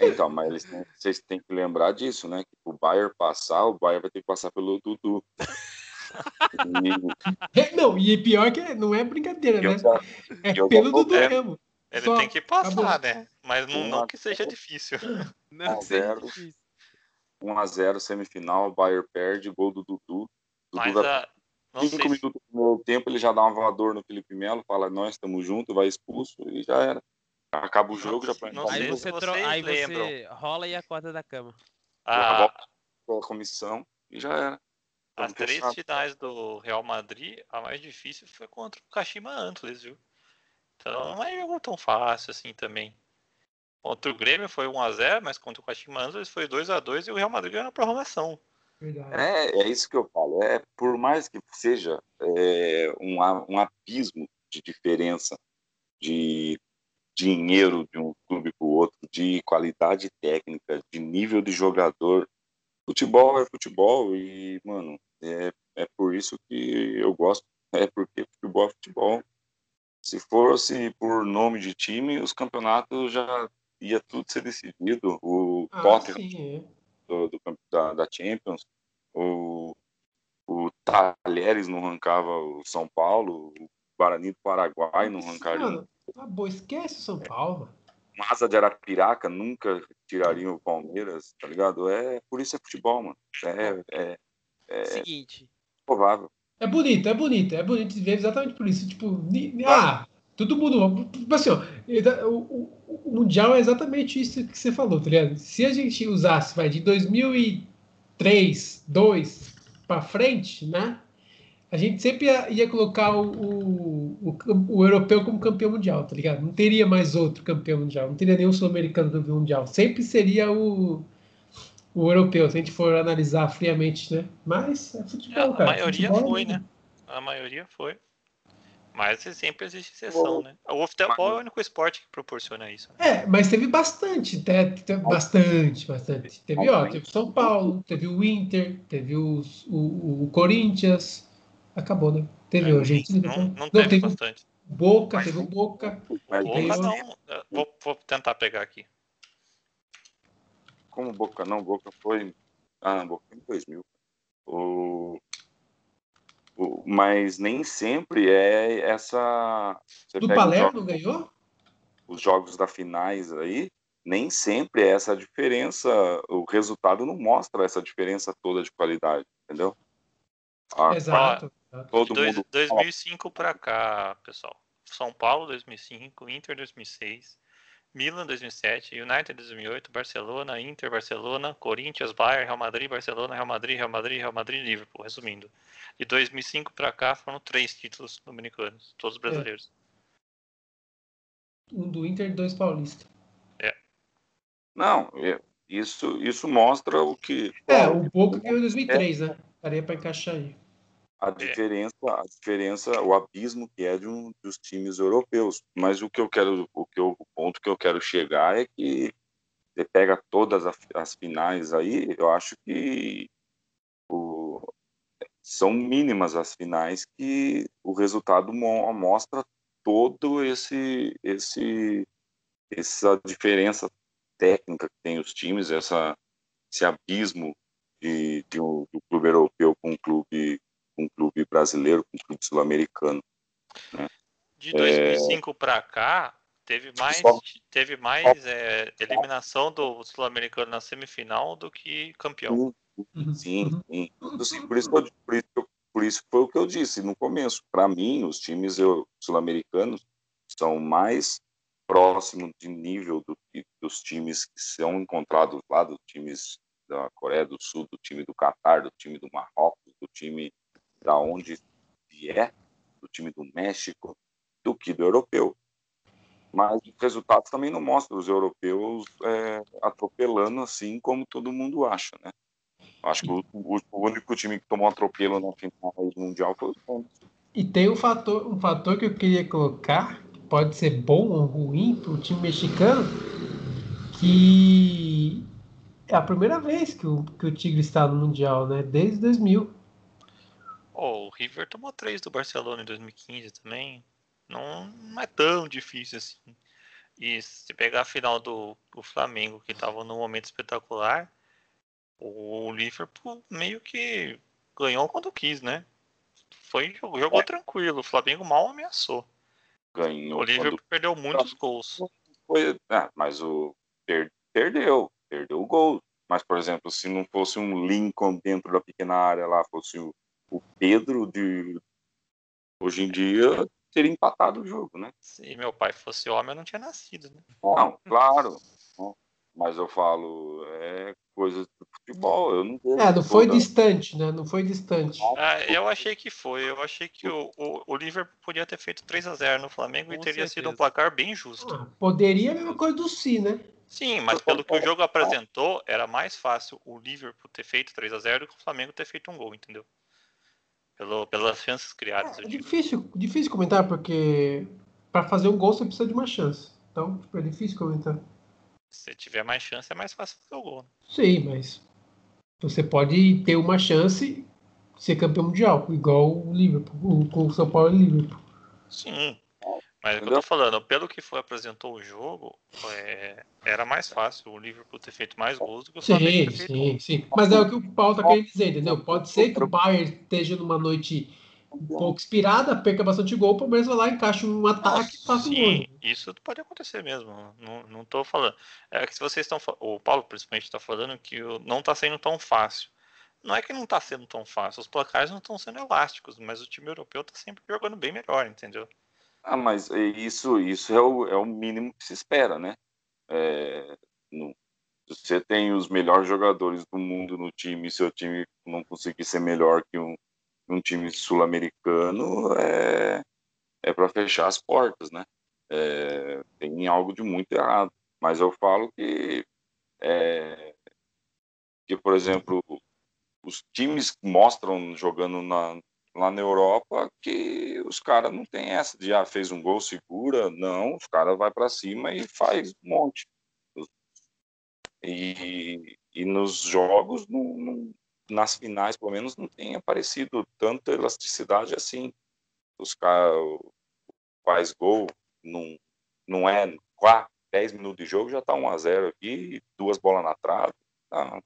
Então, mas têm, vocês têm que lembrar disso, né? Que o Bayern passar, o Bayern vai ter que passar pelo Dudu. E... É, [laughs] não, e pior que não é brincadeira, né? é pelo Dudu mesmo. Ele Só tem que passar, acabou. né? Mas não, não que seja difícil. Não, 1x0, 1x0 semifinal, o Bayern perde, gol do Dudu. Dudu Mas vai... a... Cinco minutos no tempo, ele já dá um voador no Felipe Melo, fala, nós estamos juntos, vai expulso, e já era. Acaba o jogo, já pra não Aí você, tro... aí você rola e acorda da cama. Ah, a comissão e já era. As três finais do Real Madrid, a mais difícil foi contra o Kashima Antlers, viu? Então não é jogo tão fácil assim também. Contra o Grêmio foi 1x0, mas contra o Kashima Antlers foi 2x2 e o Real Madrid ganhou na prorrogação. É, é isso que eu falo. É, por mais que seja é, um, um abismo de diferença de dinheiro de um clube para o outro, de qualidade técnica, de nível de jogador. Futebol é futebol e, mano, é, é por isso que eu gosto. É porque futebol é futebol. Se fosse por nome de time, os campeonatos já ia tudo ser decidido. O ah, Tottenham é. do, do, da, da Champions, o, o Talheres não arrancava o São Paulo, o Guarani do Paraguai não arrancaria Tá bom, esquece o São Paulo. Massa de Arapiraca nunca tirariam o Palmeiras, tá ligado? É, por isso é futebol, mano. É, é, é Seguinte. provável. É bonito, é bonito, é bonito de ver exatamente por isso. Tipo, ah, todo mundo. Tipo assim, ó, o, o, o, Mundial é exatamente isso que você falou, tá ligado? Se a gente usasse, vai, de 2003, 2002 para frente, né? A gente sempre ia, ia colocar o, o, o, europeu como campeão mundial, tá ligado? Não teria mais outro campeão mundial, não teria nenhum sul-americano campeão mundial. Sempre seria o, o europeu, se a gente for analisar friamente, né? Mas é futebol, é, cara. A maioria futebol, foi, né? A maioria foi. Mas sempre existe exceção, né? O futebol é o único esporte que proporciona isso. Né? É, mas teve bastante, teve, teve bastante, bastante. Teve, ó, teve São Paulo, teve o Inter, teve o, o, o Corinthians, acabou, né? Teve é, Argentina. Não, não, teve, teve bastante. Boca, teve o Boca. Boca não. Vou, vou, tentar pegar aqui. Como Boca não? Boca foi. Ah, Boca foi em 2000. O... o... Mas nem sempre é essa. Você Do Palermo jogos... ganhou? Os jogos da finais aí, nem sempre é essa diferença. O resultado não mostra essa diferença toda de qualidade, entendeu? Exato. Todo Dois, mundo 2005 para cá, pessoal. São Paulo 2005, Inter 2006, Milan 2007, United 2008, Barcelona, Inter, Barcelona, Corinthians, Bayern, Real Madrid, Barcelona, Real Madrid, Real Madrid, Real Madrid, Liverpool, resumindo. De 2005 para cá foram três títulos dominicanos, todos brasileiros. É. Um do Inter e dois paulistas. É. Não, é, isso, isso mostra o que. É, o pouco que em 2003, é. né? Daria para encaixar aí a diferença, a diferença, o abismo que é de um dos times europeus. Mas o que eu quero, o que eu, o ponto que eu quero chegar é que você pega todas as, as finais aí, eu acho que o, são mínimas as finais que o resultado mo mostra todo esse esse essa diferença técnica que tem os times, essa, esse abismo de, de um, do clube europeu com um clube, com um clube brasileiro, com um clube sul-americano. Né? De 2005 é... para cá, teve mais, Só... teve mais é, eliminação do sul-americano na semifinal do que campeão. Sim, sim. sim. Por, isso, por, isso, por isso foi o que eu disse no começo. Para mim, os times sul-americanos são mais próximos de nível do dos times que são encontrados lá, dos times da Coreia do Sul, do time do Catar, do time do Marrocos, do time da onde vier, do time do México, do que do europeu. Mas os resultados também não mostram os europeus é, atropelando assim como todo mundo acha, né? Acho que o, o, único time que tomou atropelo na final do Mundial foi o Santos. E tem um fator, um fator que eu queria colocar, que pode ser bom ou ruim para o time mexicano, que é a primeira vez que o, que o Tigre está no Mundial, né? Desde 2000. Oh, o River tomou três do Barcelona em 2015 também. Não, não é tão difícil assim. E se pegar a final do, do Flamengo, que estava num momento espetacular, o Liverpool meio que ganhou quando quis, né? Foi, jogou é. tranquilo. O Flamengo mal ameaçou. Ganhou. O Liverpool quando... perdeu muitos gols. Foi, ah, mas o per, perdeu, perdeu o gol. Mas, por exemplo, se não fosse um Lincoln dentro da pequena área lá, fosse o, o Pedro de hoje em dia, teria empatado o jogo, né? Se meu pai fosse homem, eu não tinha nascido, né? Não, claro. Mas eu falo, é coisa do futebol. Eu não É, não foi toda... distante, né? Não foi distante. Ah, eu achei que foi. Eu achei que o, o, o Liverpool podia ter feito 3 a 0 no Flamengo Com e teria certeza. sido um placar bem justo. Ah, poderia a mesma coisa do Si, né? Sim, mas pelo que o jogo apresentou, era mais fácil o Liverpool ter feito 3 a 0 do que o Flamengo ter feito um gol, entendeu? Pelo, pelas chances criadas. É, é difícil, difícil comentar, porque para fazer um gol você precisa de uma chance. Então, tipo, é difícil comentar. Se tiver mais chance, é mais fácil fazer o gol. Né? Sim, mas você pode ter uma chance de ser campeão mundial, igual o Liverpool, com o São Paulo e o Liverpool. Sim. Mas é o que eu tô falando, pelo que foi apresentou o jogo, é, era mais fácil o Liverpool ter feito mais gols do que o Flamengo sim, ter feito Sim, sim, Mas é o que o Paulo tá querendo dizer, entendeu? Pode ser que o Bayern esteja numa noite um pouco inspirada, perca bastante gol, o Palmeiras vai lá, encaixa um ataque e faça um gol. Sim, isso pode acontecer mesmo. Não, não tô falando. É que se vocês estão o Paulo principalmente está falando que não está sendo tão fácil. Não é que não está sendo tão fácil, os placares não estão sendo elásticos, mas o time europeu está sempre jogando bem melhor, entendeu? Ah, mas isso, isso é, o, é o mínimo que se espera, né? É, no, você tem os melhores jogadores do mundo no time, e seu time não conseguir ser melhor que um, um time sul-americano, é, é para fechar as portas, né? É, tem algo de muito errado. Mas eu falo que, é, que por exemplo, os times mostram jogando na, lá na Europa que os caras não tem essa de ah, fez um gol, segura. Não, os caras vai para cima e faz um monte. E, e nos jogos, não, não, nas finais, pelo menos, não tem aparecido tanta elasticidade assim. Os caras faz gol, não, não é 4, 10 minutos de jogo, já está 1 a 0 aqui, duas bolas na trave. Não.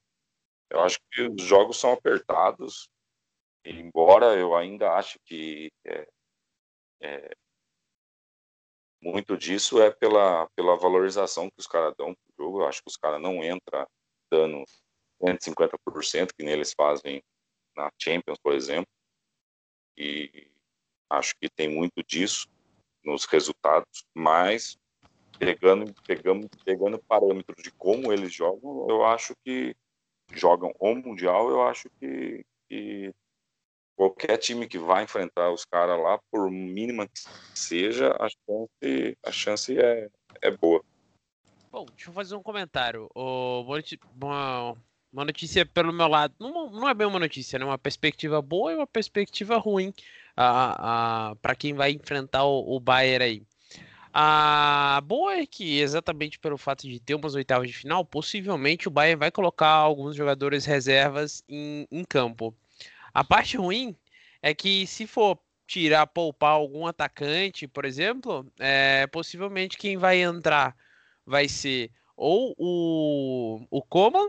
Eu acho que os jogos são apertados, embora eu ainda ache que é, é, muito disso é pela, pela valorização que os caras dão pro jogo. Eu acho que os caras não entram dando 150%, que neles fazem na Champions, por exemplo. E acho que tem muito disso nos resultados, mas pegando, pegando, pegando parâmetros de como eles jogam, eu acho que jogam o Mundial, eu acho que, que qualquer time que vai enfrentar os caras lá, por mínima que seja, a chance, a chance é, é boa. Bom, deixa eu fazer um comentário. O, uma, uma notícia pelo meu lado, não, não é bem uma notícia, né? Uma perspectiva boa e uma perspectiva ruim a, a, para quem vai enfrentar o, o Bayern aí. A boa é que, exatamente pelo fato de ter umas oitavas de final, possivelmente o Bayern vai colocar alguns jogadores reservas em, em campo. A parte ruim é que se for tirar, poupar algum atacante, por exemplo, é, possivelmente quem vai entrar vai ser ou o, o Coman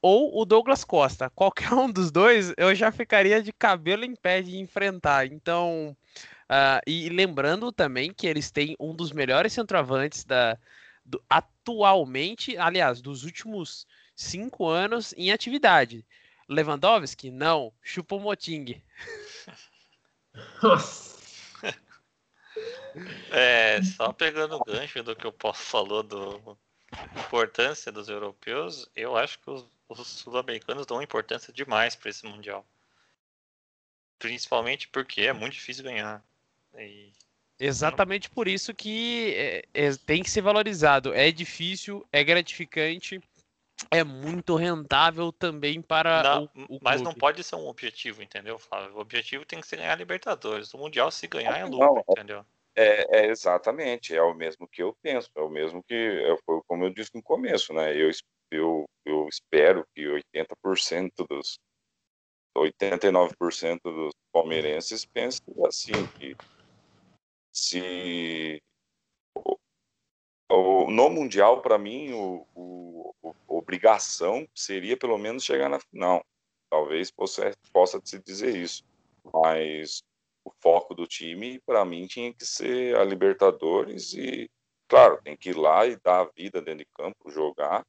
ou o Douglas Costa. [laughs] Qualquer um dos dois, eu já ficaria de cabelo em pé de enfrentar. Então, uh, e lembrando também que eles têm um dos melhores centroavantes da, do, atualmente, aliás, dos últimos cinco anos em atividade. Lewandowski? Não. Chupomoting. Nossa. [laughs] É, só pegando o gancho do que o Paulo falou do importância dos europeus, eu acho que os, os sul-americanos dão importância demais para esse mundial. Principalmente porque é muito difícil ganhar. E... Exatamente por isso que é, é, tem que ser valorizado. É difícil, é gratificante, é muito rentável também para não, o, o Mas não pode ser um objetivo, entendeu, Flávio? O objetivo tem que ser ganhar a Libertadores. O Mundial, se ganhar, é lucro, não, entendeu? É, é, exatamente, é o mesmo que eu penso, é o mesmo que, é, foi como eu disse no começo, né? Eu, eu, eu espero que 80% dos 89% dos palmeirenses pensem assim, que se o, no Mundial, para mim, o, o, o, obrigação seria pelo menos chegar na final. Talvez possa, possa se dizer isso. Mas o foco do time, para mim, tinha que ser a Libertadores e, claro, tem que ir lá e dar a vida dentro de campo, jogar,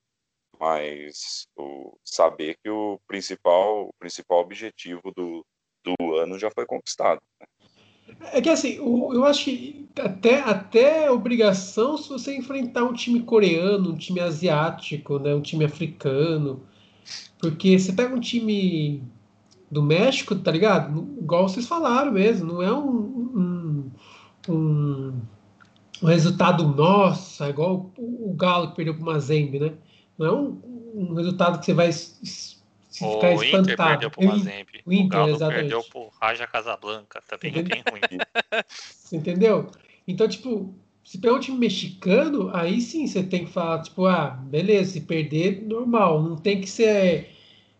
mas o, saber que o principal, o principal objetivo do, do ano já foi conquistado. É que assim, eu acho que até, até obrigação se você enfrentar um time coreano, um time asiático, né, um time africano. Porque você pega um time do México, tá ligado? Igual vocês falaram mesmo, não é um, um, um, um resultado nossa, igual o, o Galo que perdeu para o Mazembe, né? Não é um, um, resultado que você vai se ficar o espantado. Inter perdeu para o Mazembe. O, Inter, o Galo exatamente. perdeu para o Raja Casablanca, também tá bem ruim. [laughs] Você entendeu? Então, tipo, se pegar um time mexicano, aí sim você tem que falar, tipo, ah, beleza, se perder, normal, não tem que ser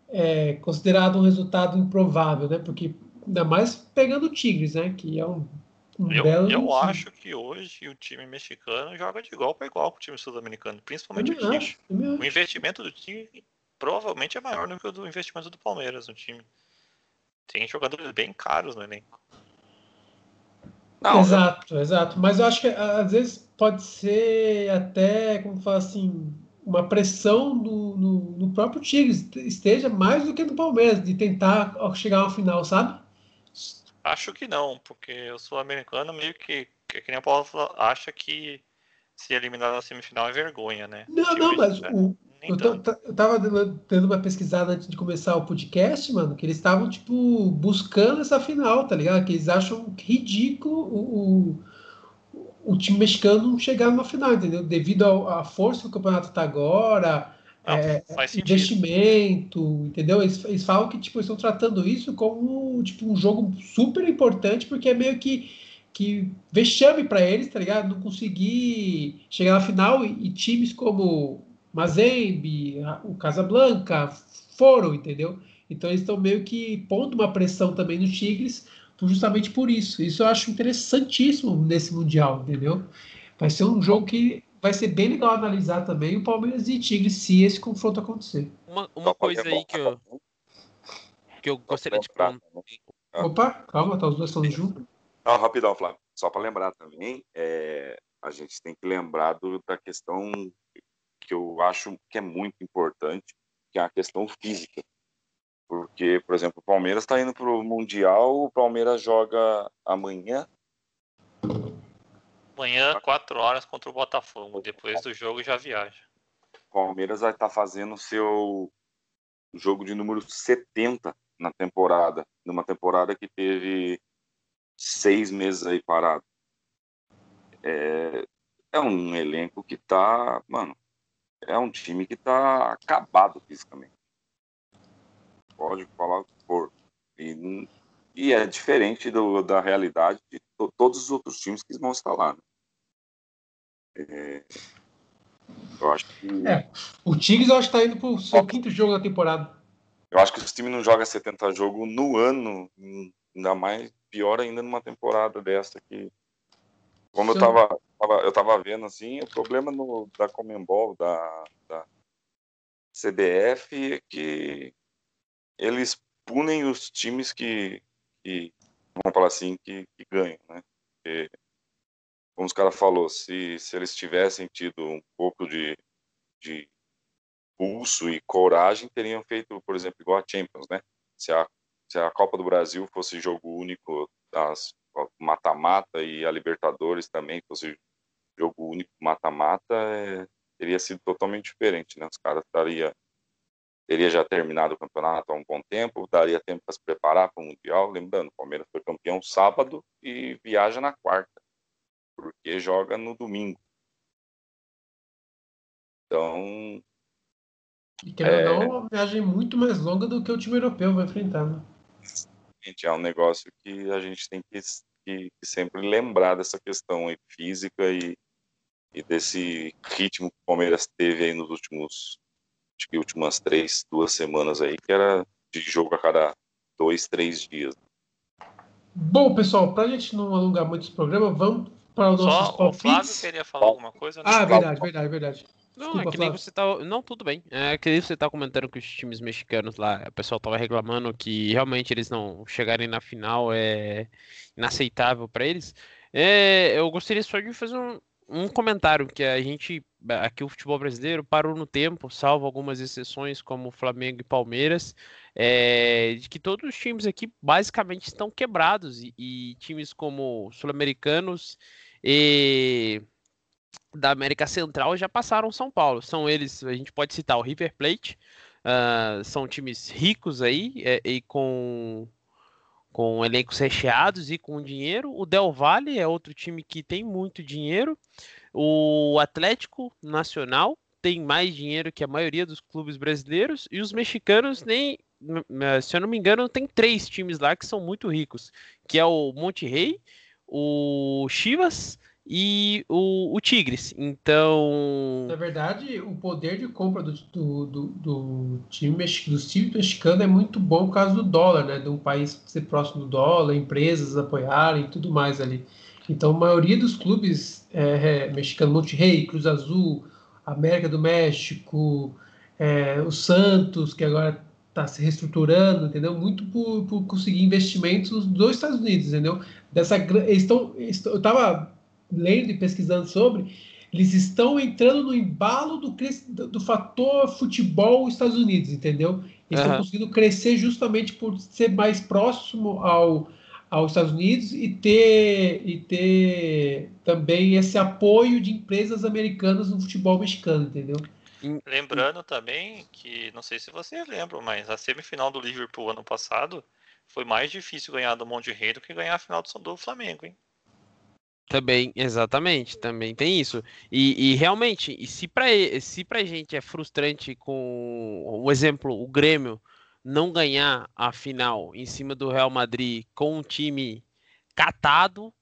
é, considerado um resultado improvável, né? Porque ainda mais pegando o Tigres, né? Que é um, um eu, belo. Eu acho que hoje o time mexicano joga de igual para igual com o time sul-americano, principalmente o time. O investimento do time provavelmente é maior do que o do investimento do Palmeiras no time. Tem jogadores bem caros no elenco. Não, exato, exato. Mas eu acho que às vezes pode ser até, como fala assim, uma pressão no, no, no, próprio Tigres esteja mais do que no Palmeiras, de tentar chegar ao final, sabe? Acho que não, porque o sul-americano meio que, que, que nem Paulo falou, acha que se eliminar na semifinal é vergonha, né? Não, não, mas é, o, eu, eu tava dando uma pesquisada antes de começar o podcast, mano, que eles estavam, tipo, buscando essa final, tá ligado? Que eles acham ridículo o, o o time mexicano não chegar numa final, entendeu? Devido à força que o campeonato está agora, não, é, investimento, entendeu? Eles, eles, falam que tipo, estão tratando isso como tipo, um jogo super importante, porque é meio que, que vexame para eles, tá ligado? Não conseguir chegar na final e, e times como Mazembe, o Casablanca foram, entendeu? Então eles estão meio que pondo uma pressão também nos Tigres justamente por isso. Isso eu acho interessantíssimo nesse Mundial, entendeu? Vai ser um jogo que vai ser bem legal analisar também o Palmeiras e Tigres se esse confronto acontecer. Uma, uma coisa aí que eu, que eu gostaria de perguntar. Opa, calma, tá os dois falando junto. Não, rapidão, Flávio. Só para lembrar também, é, a gente tem que lembrar do, da questão que eu acho que é muito importante, que é a questão física. Porque, por exemplo, o Palmeiras está indo para o Mundial, o Palmeiras joga amanhã. Amanhã, 4 horas contra o Botafogo. Depois do jogo já viaja. O Palmeiras vai estar tá fazendo o seu jogo de número 70 na temporada. Numa temporada que teve seis meses aí parado. É, é um elenco que tá, mano, é um time que tá acabado fisicamente pode falar o que for. E, e é diferente do, da realidade de to, todos os outros times que vão estar lá. Né? É, eu acho que. É, o Tigres eu acho que está indo para o seu quinto jogo da temporada. Eu acho que os times não jogam 70 jogos no ano, ainda mais pior ainda numa temporada dessa que como eu estava eu tava vendo assim, o problema no, da Comembol, da, da CBF, é que eles punem os times que, que vamos falar assim, que, que ganham, né? Porque, como os caras falou, se, se eles tivessem tido um pouco de, de pulso e coragem, teriam feito, por exemplo, igual a Champions, né? Se a, se a Copa do Brasil fosse jogo único, as mata-mata e a Libertadores também fosse jogo único mata-mata, é, teria sido totalmente diferente, né? Os caras estariam teria já terminado o campeonato há um bom tempo, daria tempo para se preparar para o Mundial. Lembrando, o Palmeiras foi campeão sábado e viaja na quarta, porque joga no domingo. Então. E querendo é... uma viagem muito mais longa do que o time europeu vai enfrentar, né? É um negócio que a gente tem que, que, que sempre lembrar dessa questão aí, física e, e desse ritmo que o Palmeiras teve aí nos últimos acho que últimas três, duas semanas aí, que era de jogo a cada dois, três dias. Bom, pessoal, para a gente não alongar muito esse programa, vamos para os nossos Só palpites. O Flávio queria falar alguma coisa? Ah, verdade, verdade, verdade. Não, Desculpa, é que nem você tá. Não, tudo bem. É que nem você tá comentando que os times mexicanos lá, o pessoal tava reclamando que realmente eles não chegarem na final é inaceitável para eles. É, eu gostaria só de fazer um, um comentário que a gente aqui o futebol brasileiro parou no tempo, salvo algumas exceções como Flamengo e Palmeiras, é, de que todos os times aqui basicamente estão quebrados e, e times como sul-americanos e da América Central já passaram São Paulo. São eles, a gente pode citar o River Plate, uh, são times ricos aí é, e com com elencos recheados e com dinheiro. O Del Valle é outro time que tem muito dinheiro. O Atlético Nacional tem mais dinheiro que a maioria dos clubes brasileiros e os mexicanos nem, se eu não me engano, tem três times lá que são muito ricos, que é o Monte Rey, o Chivas e o, o, Tigres. Então. Na verdade, o poder de compra do, do, do, do time dos times mexicanos é muito bom por causa do dólar, né? De um país ser próximo do dólar, empresas apoiarem e tudo mais ali. Então, a maioria dos clubes é, é, mexicanos, Monterrey, Cruz Azul, América do México, é, o Santos, que agora está se reestruturando, entendeu? Muito por, por, conseguir investimentos dos Estados Unidos, entendeu? Dessa, eles estão, eu estava lendo e pesquisando sobre, eles estão entrando no embalo do, do, do fator futebol Estados Unidos, entendeu? Eles uhum. estão conseguindo crescer justamente por ser mais próximo ao aos Estados Unidos e ter, e ter também esse apoio de empresas americanas no futebol mexicano, entendeu? Lembrando também que, não sei se vocês lembram, mas a semifinal do Liverpool ano passado foi mais difícil ganhar do Monte Rei do que ganhar a final do, do Flamengo, hein? Também, exatamente, também tem isso. E, e realmente, e se para se pra gente é frustrante com o exemplo, o Grêmio não ganhar a final em cima do Real Madrid com um time catado,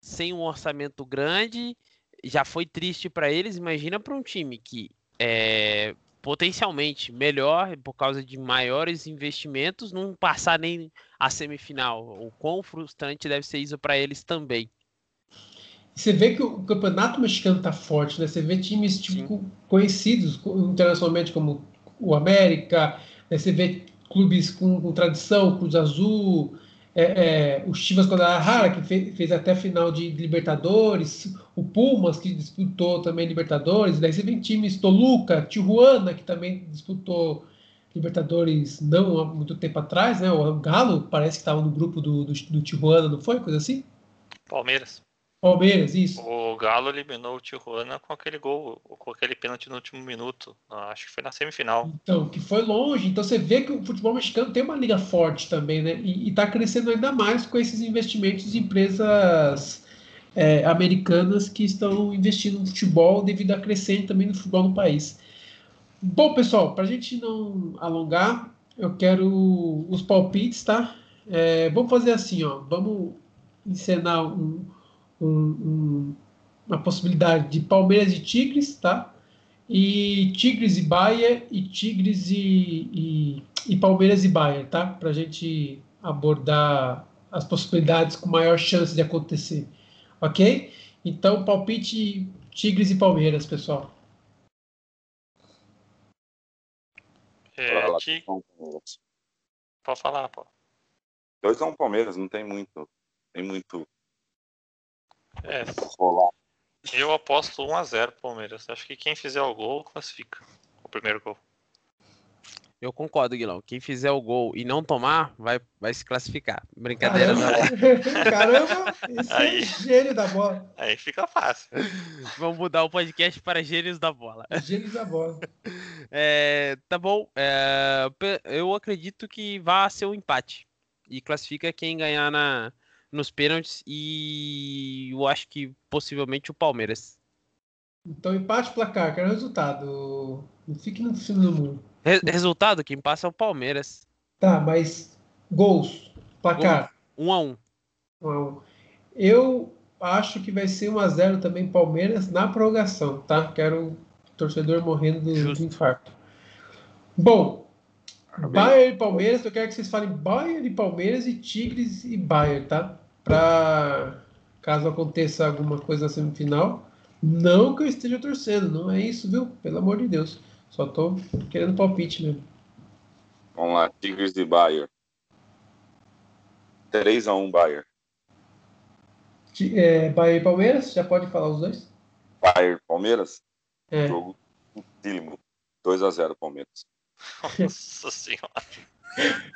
sem um orçamento grande, já foi triste para eles. Imagina para um time que é potencialmente melhor por causa de maiores investimentos, não passar nem a semifinal. O quão frustrante deve ser isso para eles também. Você vê que o campeonato mexicano tá forte, né? Você vê times tipo, conhecidos internacionalmente como o América, né? você vê clubes com, com tradição, Cruz Azul, é, é, o Chivas Guadalajara, que fez, fez até final de Libertadores, o Pumas, que disputou também Libertadores, daí você vem times Toluca, Tijuana, que também disputou Libertadores não há muito tempo atrás, né? O Galo parece que estava no grupo do, do, do Tijuana, não foi? Coisa assim? Palmeiras. Palmeiras, isso. O Galo eliminou o Tijuana com aquele gol, com aquele pênalti no último minuto. Acho que foi na semifinal. Então, que foi longe. Então você vê que o futebol mexicano tem uma liga forte também, né? E está crescendo ainda mais com esses investimentos de empresas é, americanas que estão investindo no futebol devido a crescer também no futebol no país. Bom, pessoal, para a gente não alongar, eu quero os palpites, tá? É, vamos fazer assim, ó. Vamos encenar um um, um, uma possibilidade de Palmeiras e Tigres, tá? E Tigres e Bahia e Tigres e, e, e Palmeiras e Bahia, tá? Para a gente abordar as possibilidades com maior chance de acontecer, ok? Então, palpite Tigres e Palmeiras, pessoal. É, Bora lá, Ti- Palmeiras. Pode falar, pô. 2 a 1 Palmeiras, não tem muito. Tem muito É, rolar. eu aposto 1x0 Palmeiras. Acho que quem fizer o gol classifica. O primeiro gol. Eu concordo, Guilão. Quem fizer o gol e não tomar, vai, vai se classificar. Brincadeira. Caramba, não. [laughs] Caramba esse Aí. é gênio da bola. Aí fica fácil. Vamos mudar o podcast para gênios da bola. Gênio da bola. É, tá bom. é, eu acredito que vai ser um empate. E classifica quem ganhar na, nos pênaltis. E eu acho que possivelmente o Palmeiras. Então, empate placar, quero resultado. Não fique no cima do muro. Re- resultado: quem passa é o Palmeiras. Tá, mas gols, placar. Um a um. um a um. Eu acho que vai ser 1x0 também Palmeiras na prorrogação, tá? Quero o torcedor morrendo do, Justo. do infarto. Bom, Bayern e Palmeiras, eu quero que vocês falem Bayern e Palmeiras e Tigres e Bayern, tá? Pra caso aconteça alguma coisa na semifinal. Não que eu esteja torcendo, não é isso, viu? Pelo amor de Deus. Só tô querendo palpite mesmo. Vamos lá, Tigres e Bayern. 3 a 1 Bayern. É, Bayern e Palmeiras, já pode falar os dois? Bayern Palmeiras, É. jogo dificílimo. 2 a 0 Palmeiras. Nossa senhora.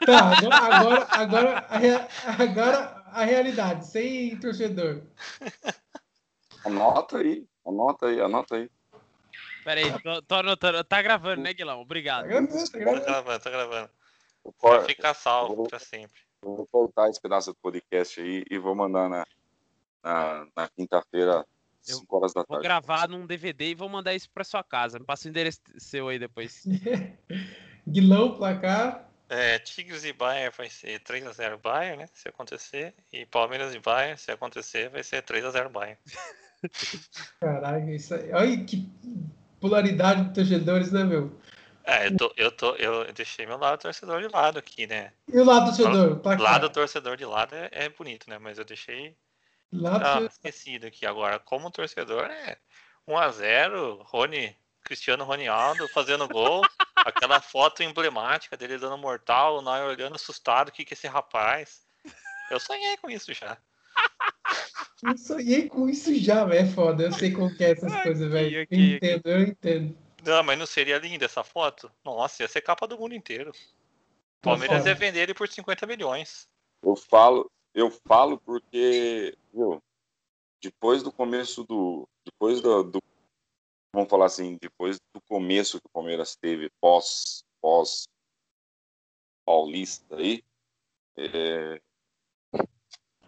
Tá, agora, agora, agora, agora a realidade, sem torcedor. [laughs] Anota aí, anota aí, anota aí. Pera aí, tô, tô anotando. Tá gravando, né, Guilão? Tá Obrigado. gravando, tá Tá gravando. gravando, tá gravando. Vai vou- ficar salvo vou- pra sempre. vou cortar esse pedaço do podcast aí e vou mandar na, na, na quinta-feira, Eu 5 horas da Vou tarde. gravar num DVD e vou mandar isso pra sua casa. Me passa o endereço seu aí depois. [laughs] Guilão, placar. É, Tigres e Bayern vai ser 3x0 Bayern, né? Se acontecer. E Palmeiras e Bayern, se acontecer, vai ser 3x0 Bayern. [laughs] Caralho, isso aí. Olha que polaridade de torcedores, né, meu? É, eu, tô, eu, tô, eu deixei meu lado torcedor de lado aqui, né? E o lado torcedor? Placar. Lado torcedor de lado é, é bonito, né? Mas eu deixei Lado ah, esquecido aqui agora. Como torcedor, é 1x0, Rony, Cristiano Ronaldo fazendo gol. [laughs] aquela foto emblemática dele dando mortal, o Neuer olhando assustado, o que que é esse rapaz? Eu sonhei com isso já. Eu sonhei com isso já, velho. É foda. Eu sei como que é essas coisas, velho. Eu aqui, aqui. entendo, eu entendo. Não, mas não seria linda essa foto? Nossa, ia ser capa do mundo inteiro. Palmeiras foda. ia vender ele por 50 milhões. Eu falo, eu falo porque, viu, depois do começo do, depois do, do- vamos falar assim, depois do começo que o Palmeiras teve pós, pós Paulista aí, é,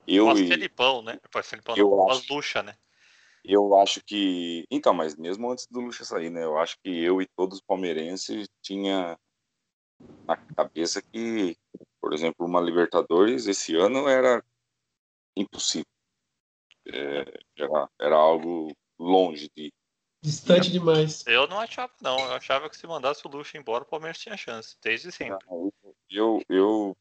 eu Pós e Felipão, né? Pós Felipão, Eu não, pós acho. Lucha, né? eu acho que, então, mas mesmo antes do Lucha sair, né, eu acho que eu e todos os palmeirenses tinha na cabeça que, por exemplo, uma Libertadores esse ano era impossível. É, era, era algo longe de. Distante demais. Eu não achava, não. Eu achava que se mandasse o Lucha embora, o Palmeiras tinha chance. Desde sempre. Eu, eu,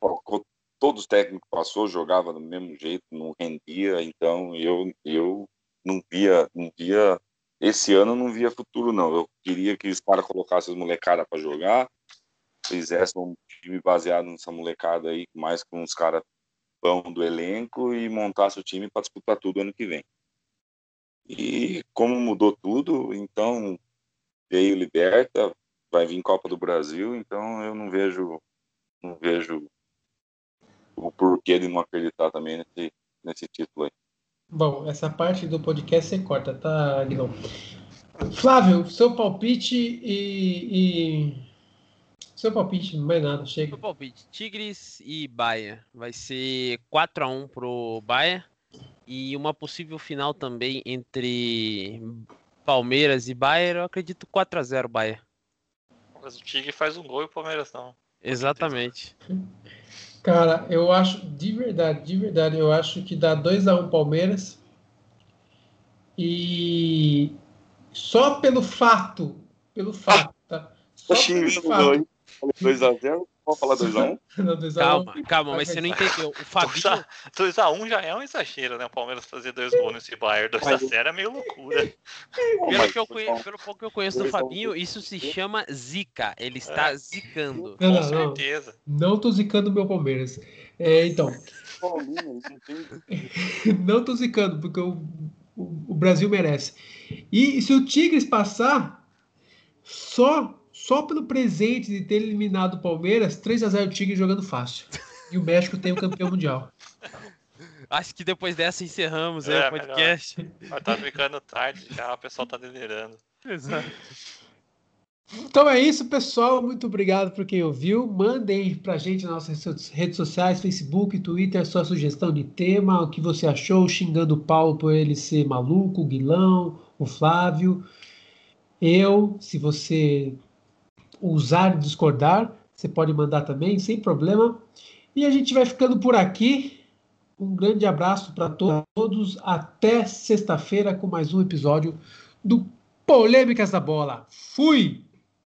co- todos os técnicos que passou jogava do mesmo jeito, não rendia, então eu, eu não via, não via. Esse ano eu não via futuro, não. Eu queria que os caras colocassem as molecadas para jogar, fizessem um time baseado nessa molecada aí, mais com os caras bom do elenco e montasse o time para disputar tudo ano que vem. E como mudou tudo, então veio Liberta, vai vir Copa do Brasil, então eu não vejo não vejo o porquê de não acreditar também nesse, nesse título aí. Bom, essa parte do podcast você corta, tá, Guilherme? Flávio, seu palpite e, e- Seu palpite, mais nada, chega. Meu palpite: Tigres e Bahia. Vai ser 4x1 pro Bahia. E uma possível final também entre Palmeiras e Bayern. Eu acredito 4x0 Bahia. Mas o Tigre faz um gol e o Palmeiras não. Exatamente. Cara, eu acho, de verdade, de verdade, eu acho que dá 2x1 Palmeiras. E só pelo fato, pelo fato, tá? Só pelo fato. 2x0, Pode falar 2x1? [laughs] Não, 2 a 1. Calma, calma, mas você não entendeu. O [laughs] Fabinho. 2x1 já é um exagero, né? O Palmeiras fazer dois gols nesse Bayern 2x0 é meio loucura. Pelo, que eu conheço, pelo pouco que eu conheço do Fabinho, isso se chama zica. Ele está zicando. Não, Com não, não. certeza. Não tô zicando o meu Palmeiras. É, então, [laughs] não tô zicando, porque o, o, o Brasil merece. E se o Tigres passar, só, só pelo presente de ter eliminado o Palmeiras, 3 a 0 o Tigres jogando fácil. E o México tem o campeão mundial. Acho que depois dessa encerramos aí É, o podcast. Mas tá ficando tarde já, o pessoal tá delirando. Exato. Então é isso, pessoal. Muito obrigado por quem ouviu. Mandem pra gente nas nossas redes sociais, Facebook, Twitter, a sua sugestão de tema, o que você achou, xingando o Paulo por ele ser maluco, o Guilão, o Flávio. Eu, se você ousar discordar, você pode mandar também, sem problema. E a gente vai ficando por aqui. Um grande abraço para todos. Até sexta-feira com mais um episódio do Polêmicas da Bola. Fui!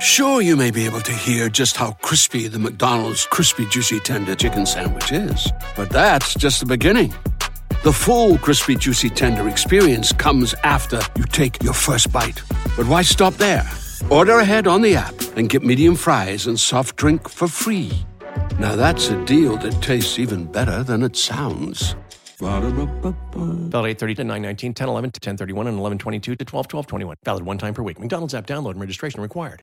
Sure, you may be able to hear just how crispy the McDonald's crispy juicy tender chicken sandwich is, but that's just the beginning. The full crispy juicy tender experience comes after you take your first bite. But why stop there? Order ahead on the app and get medium fries and soft drink for free. Now that's a deal that tastes even better than it sounds. Valid 8:30 to 9, 19, 10, 11 to 10, 31, and 11, 22 to 12, 12, 21. Valid one time per week. McDonald's app download and registration required.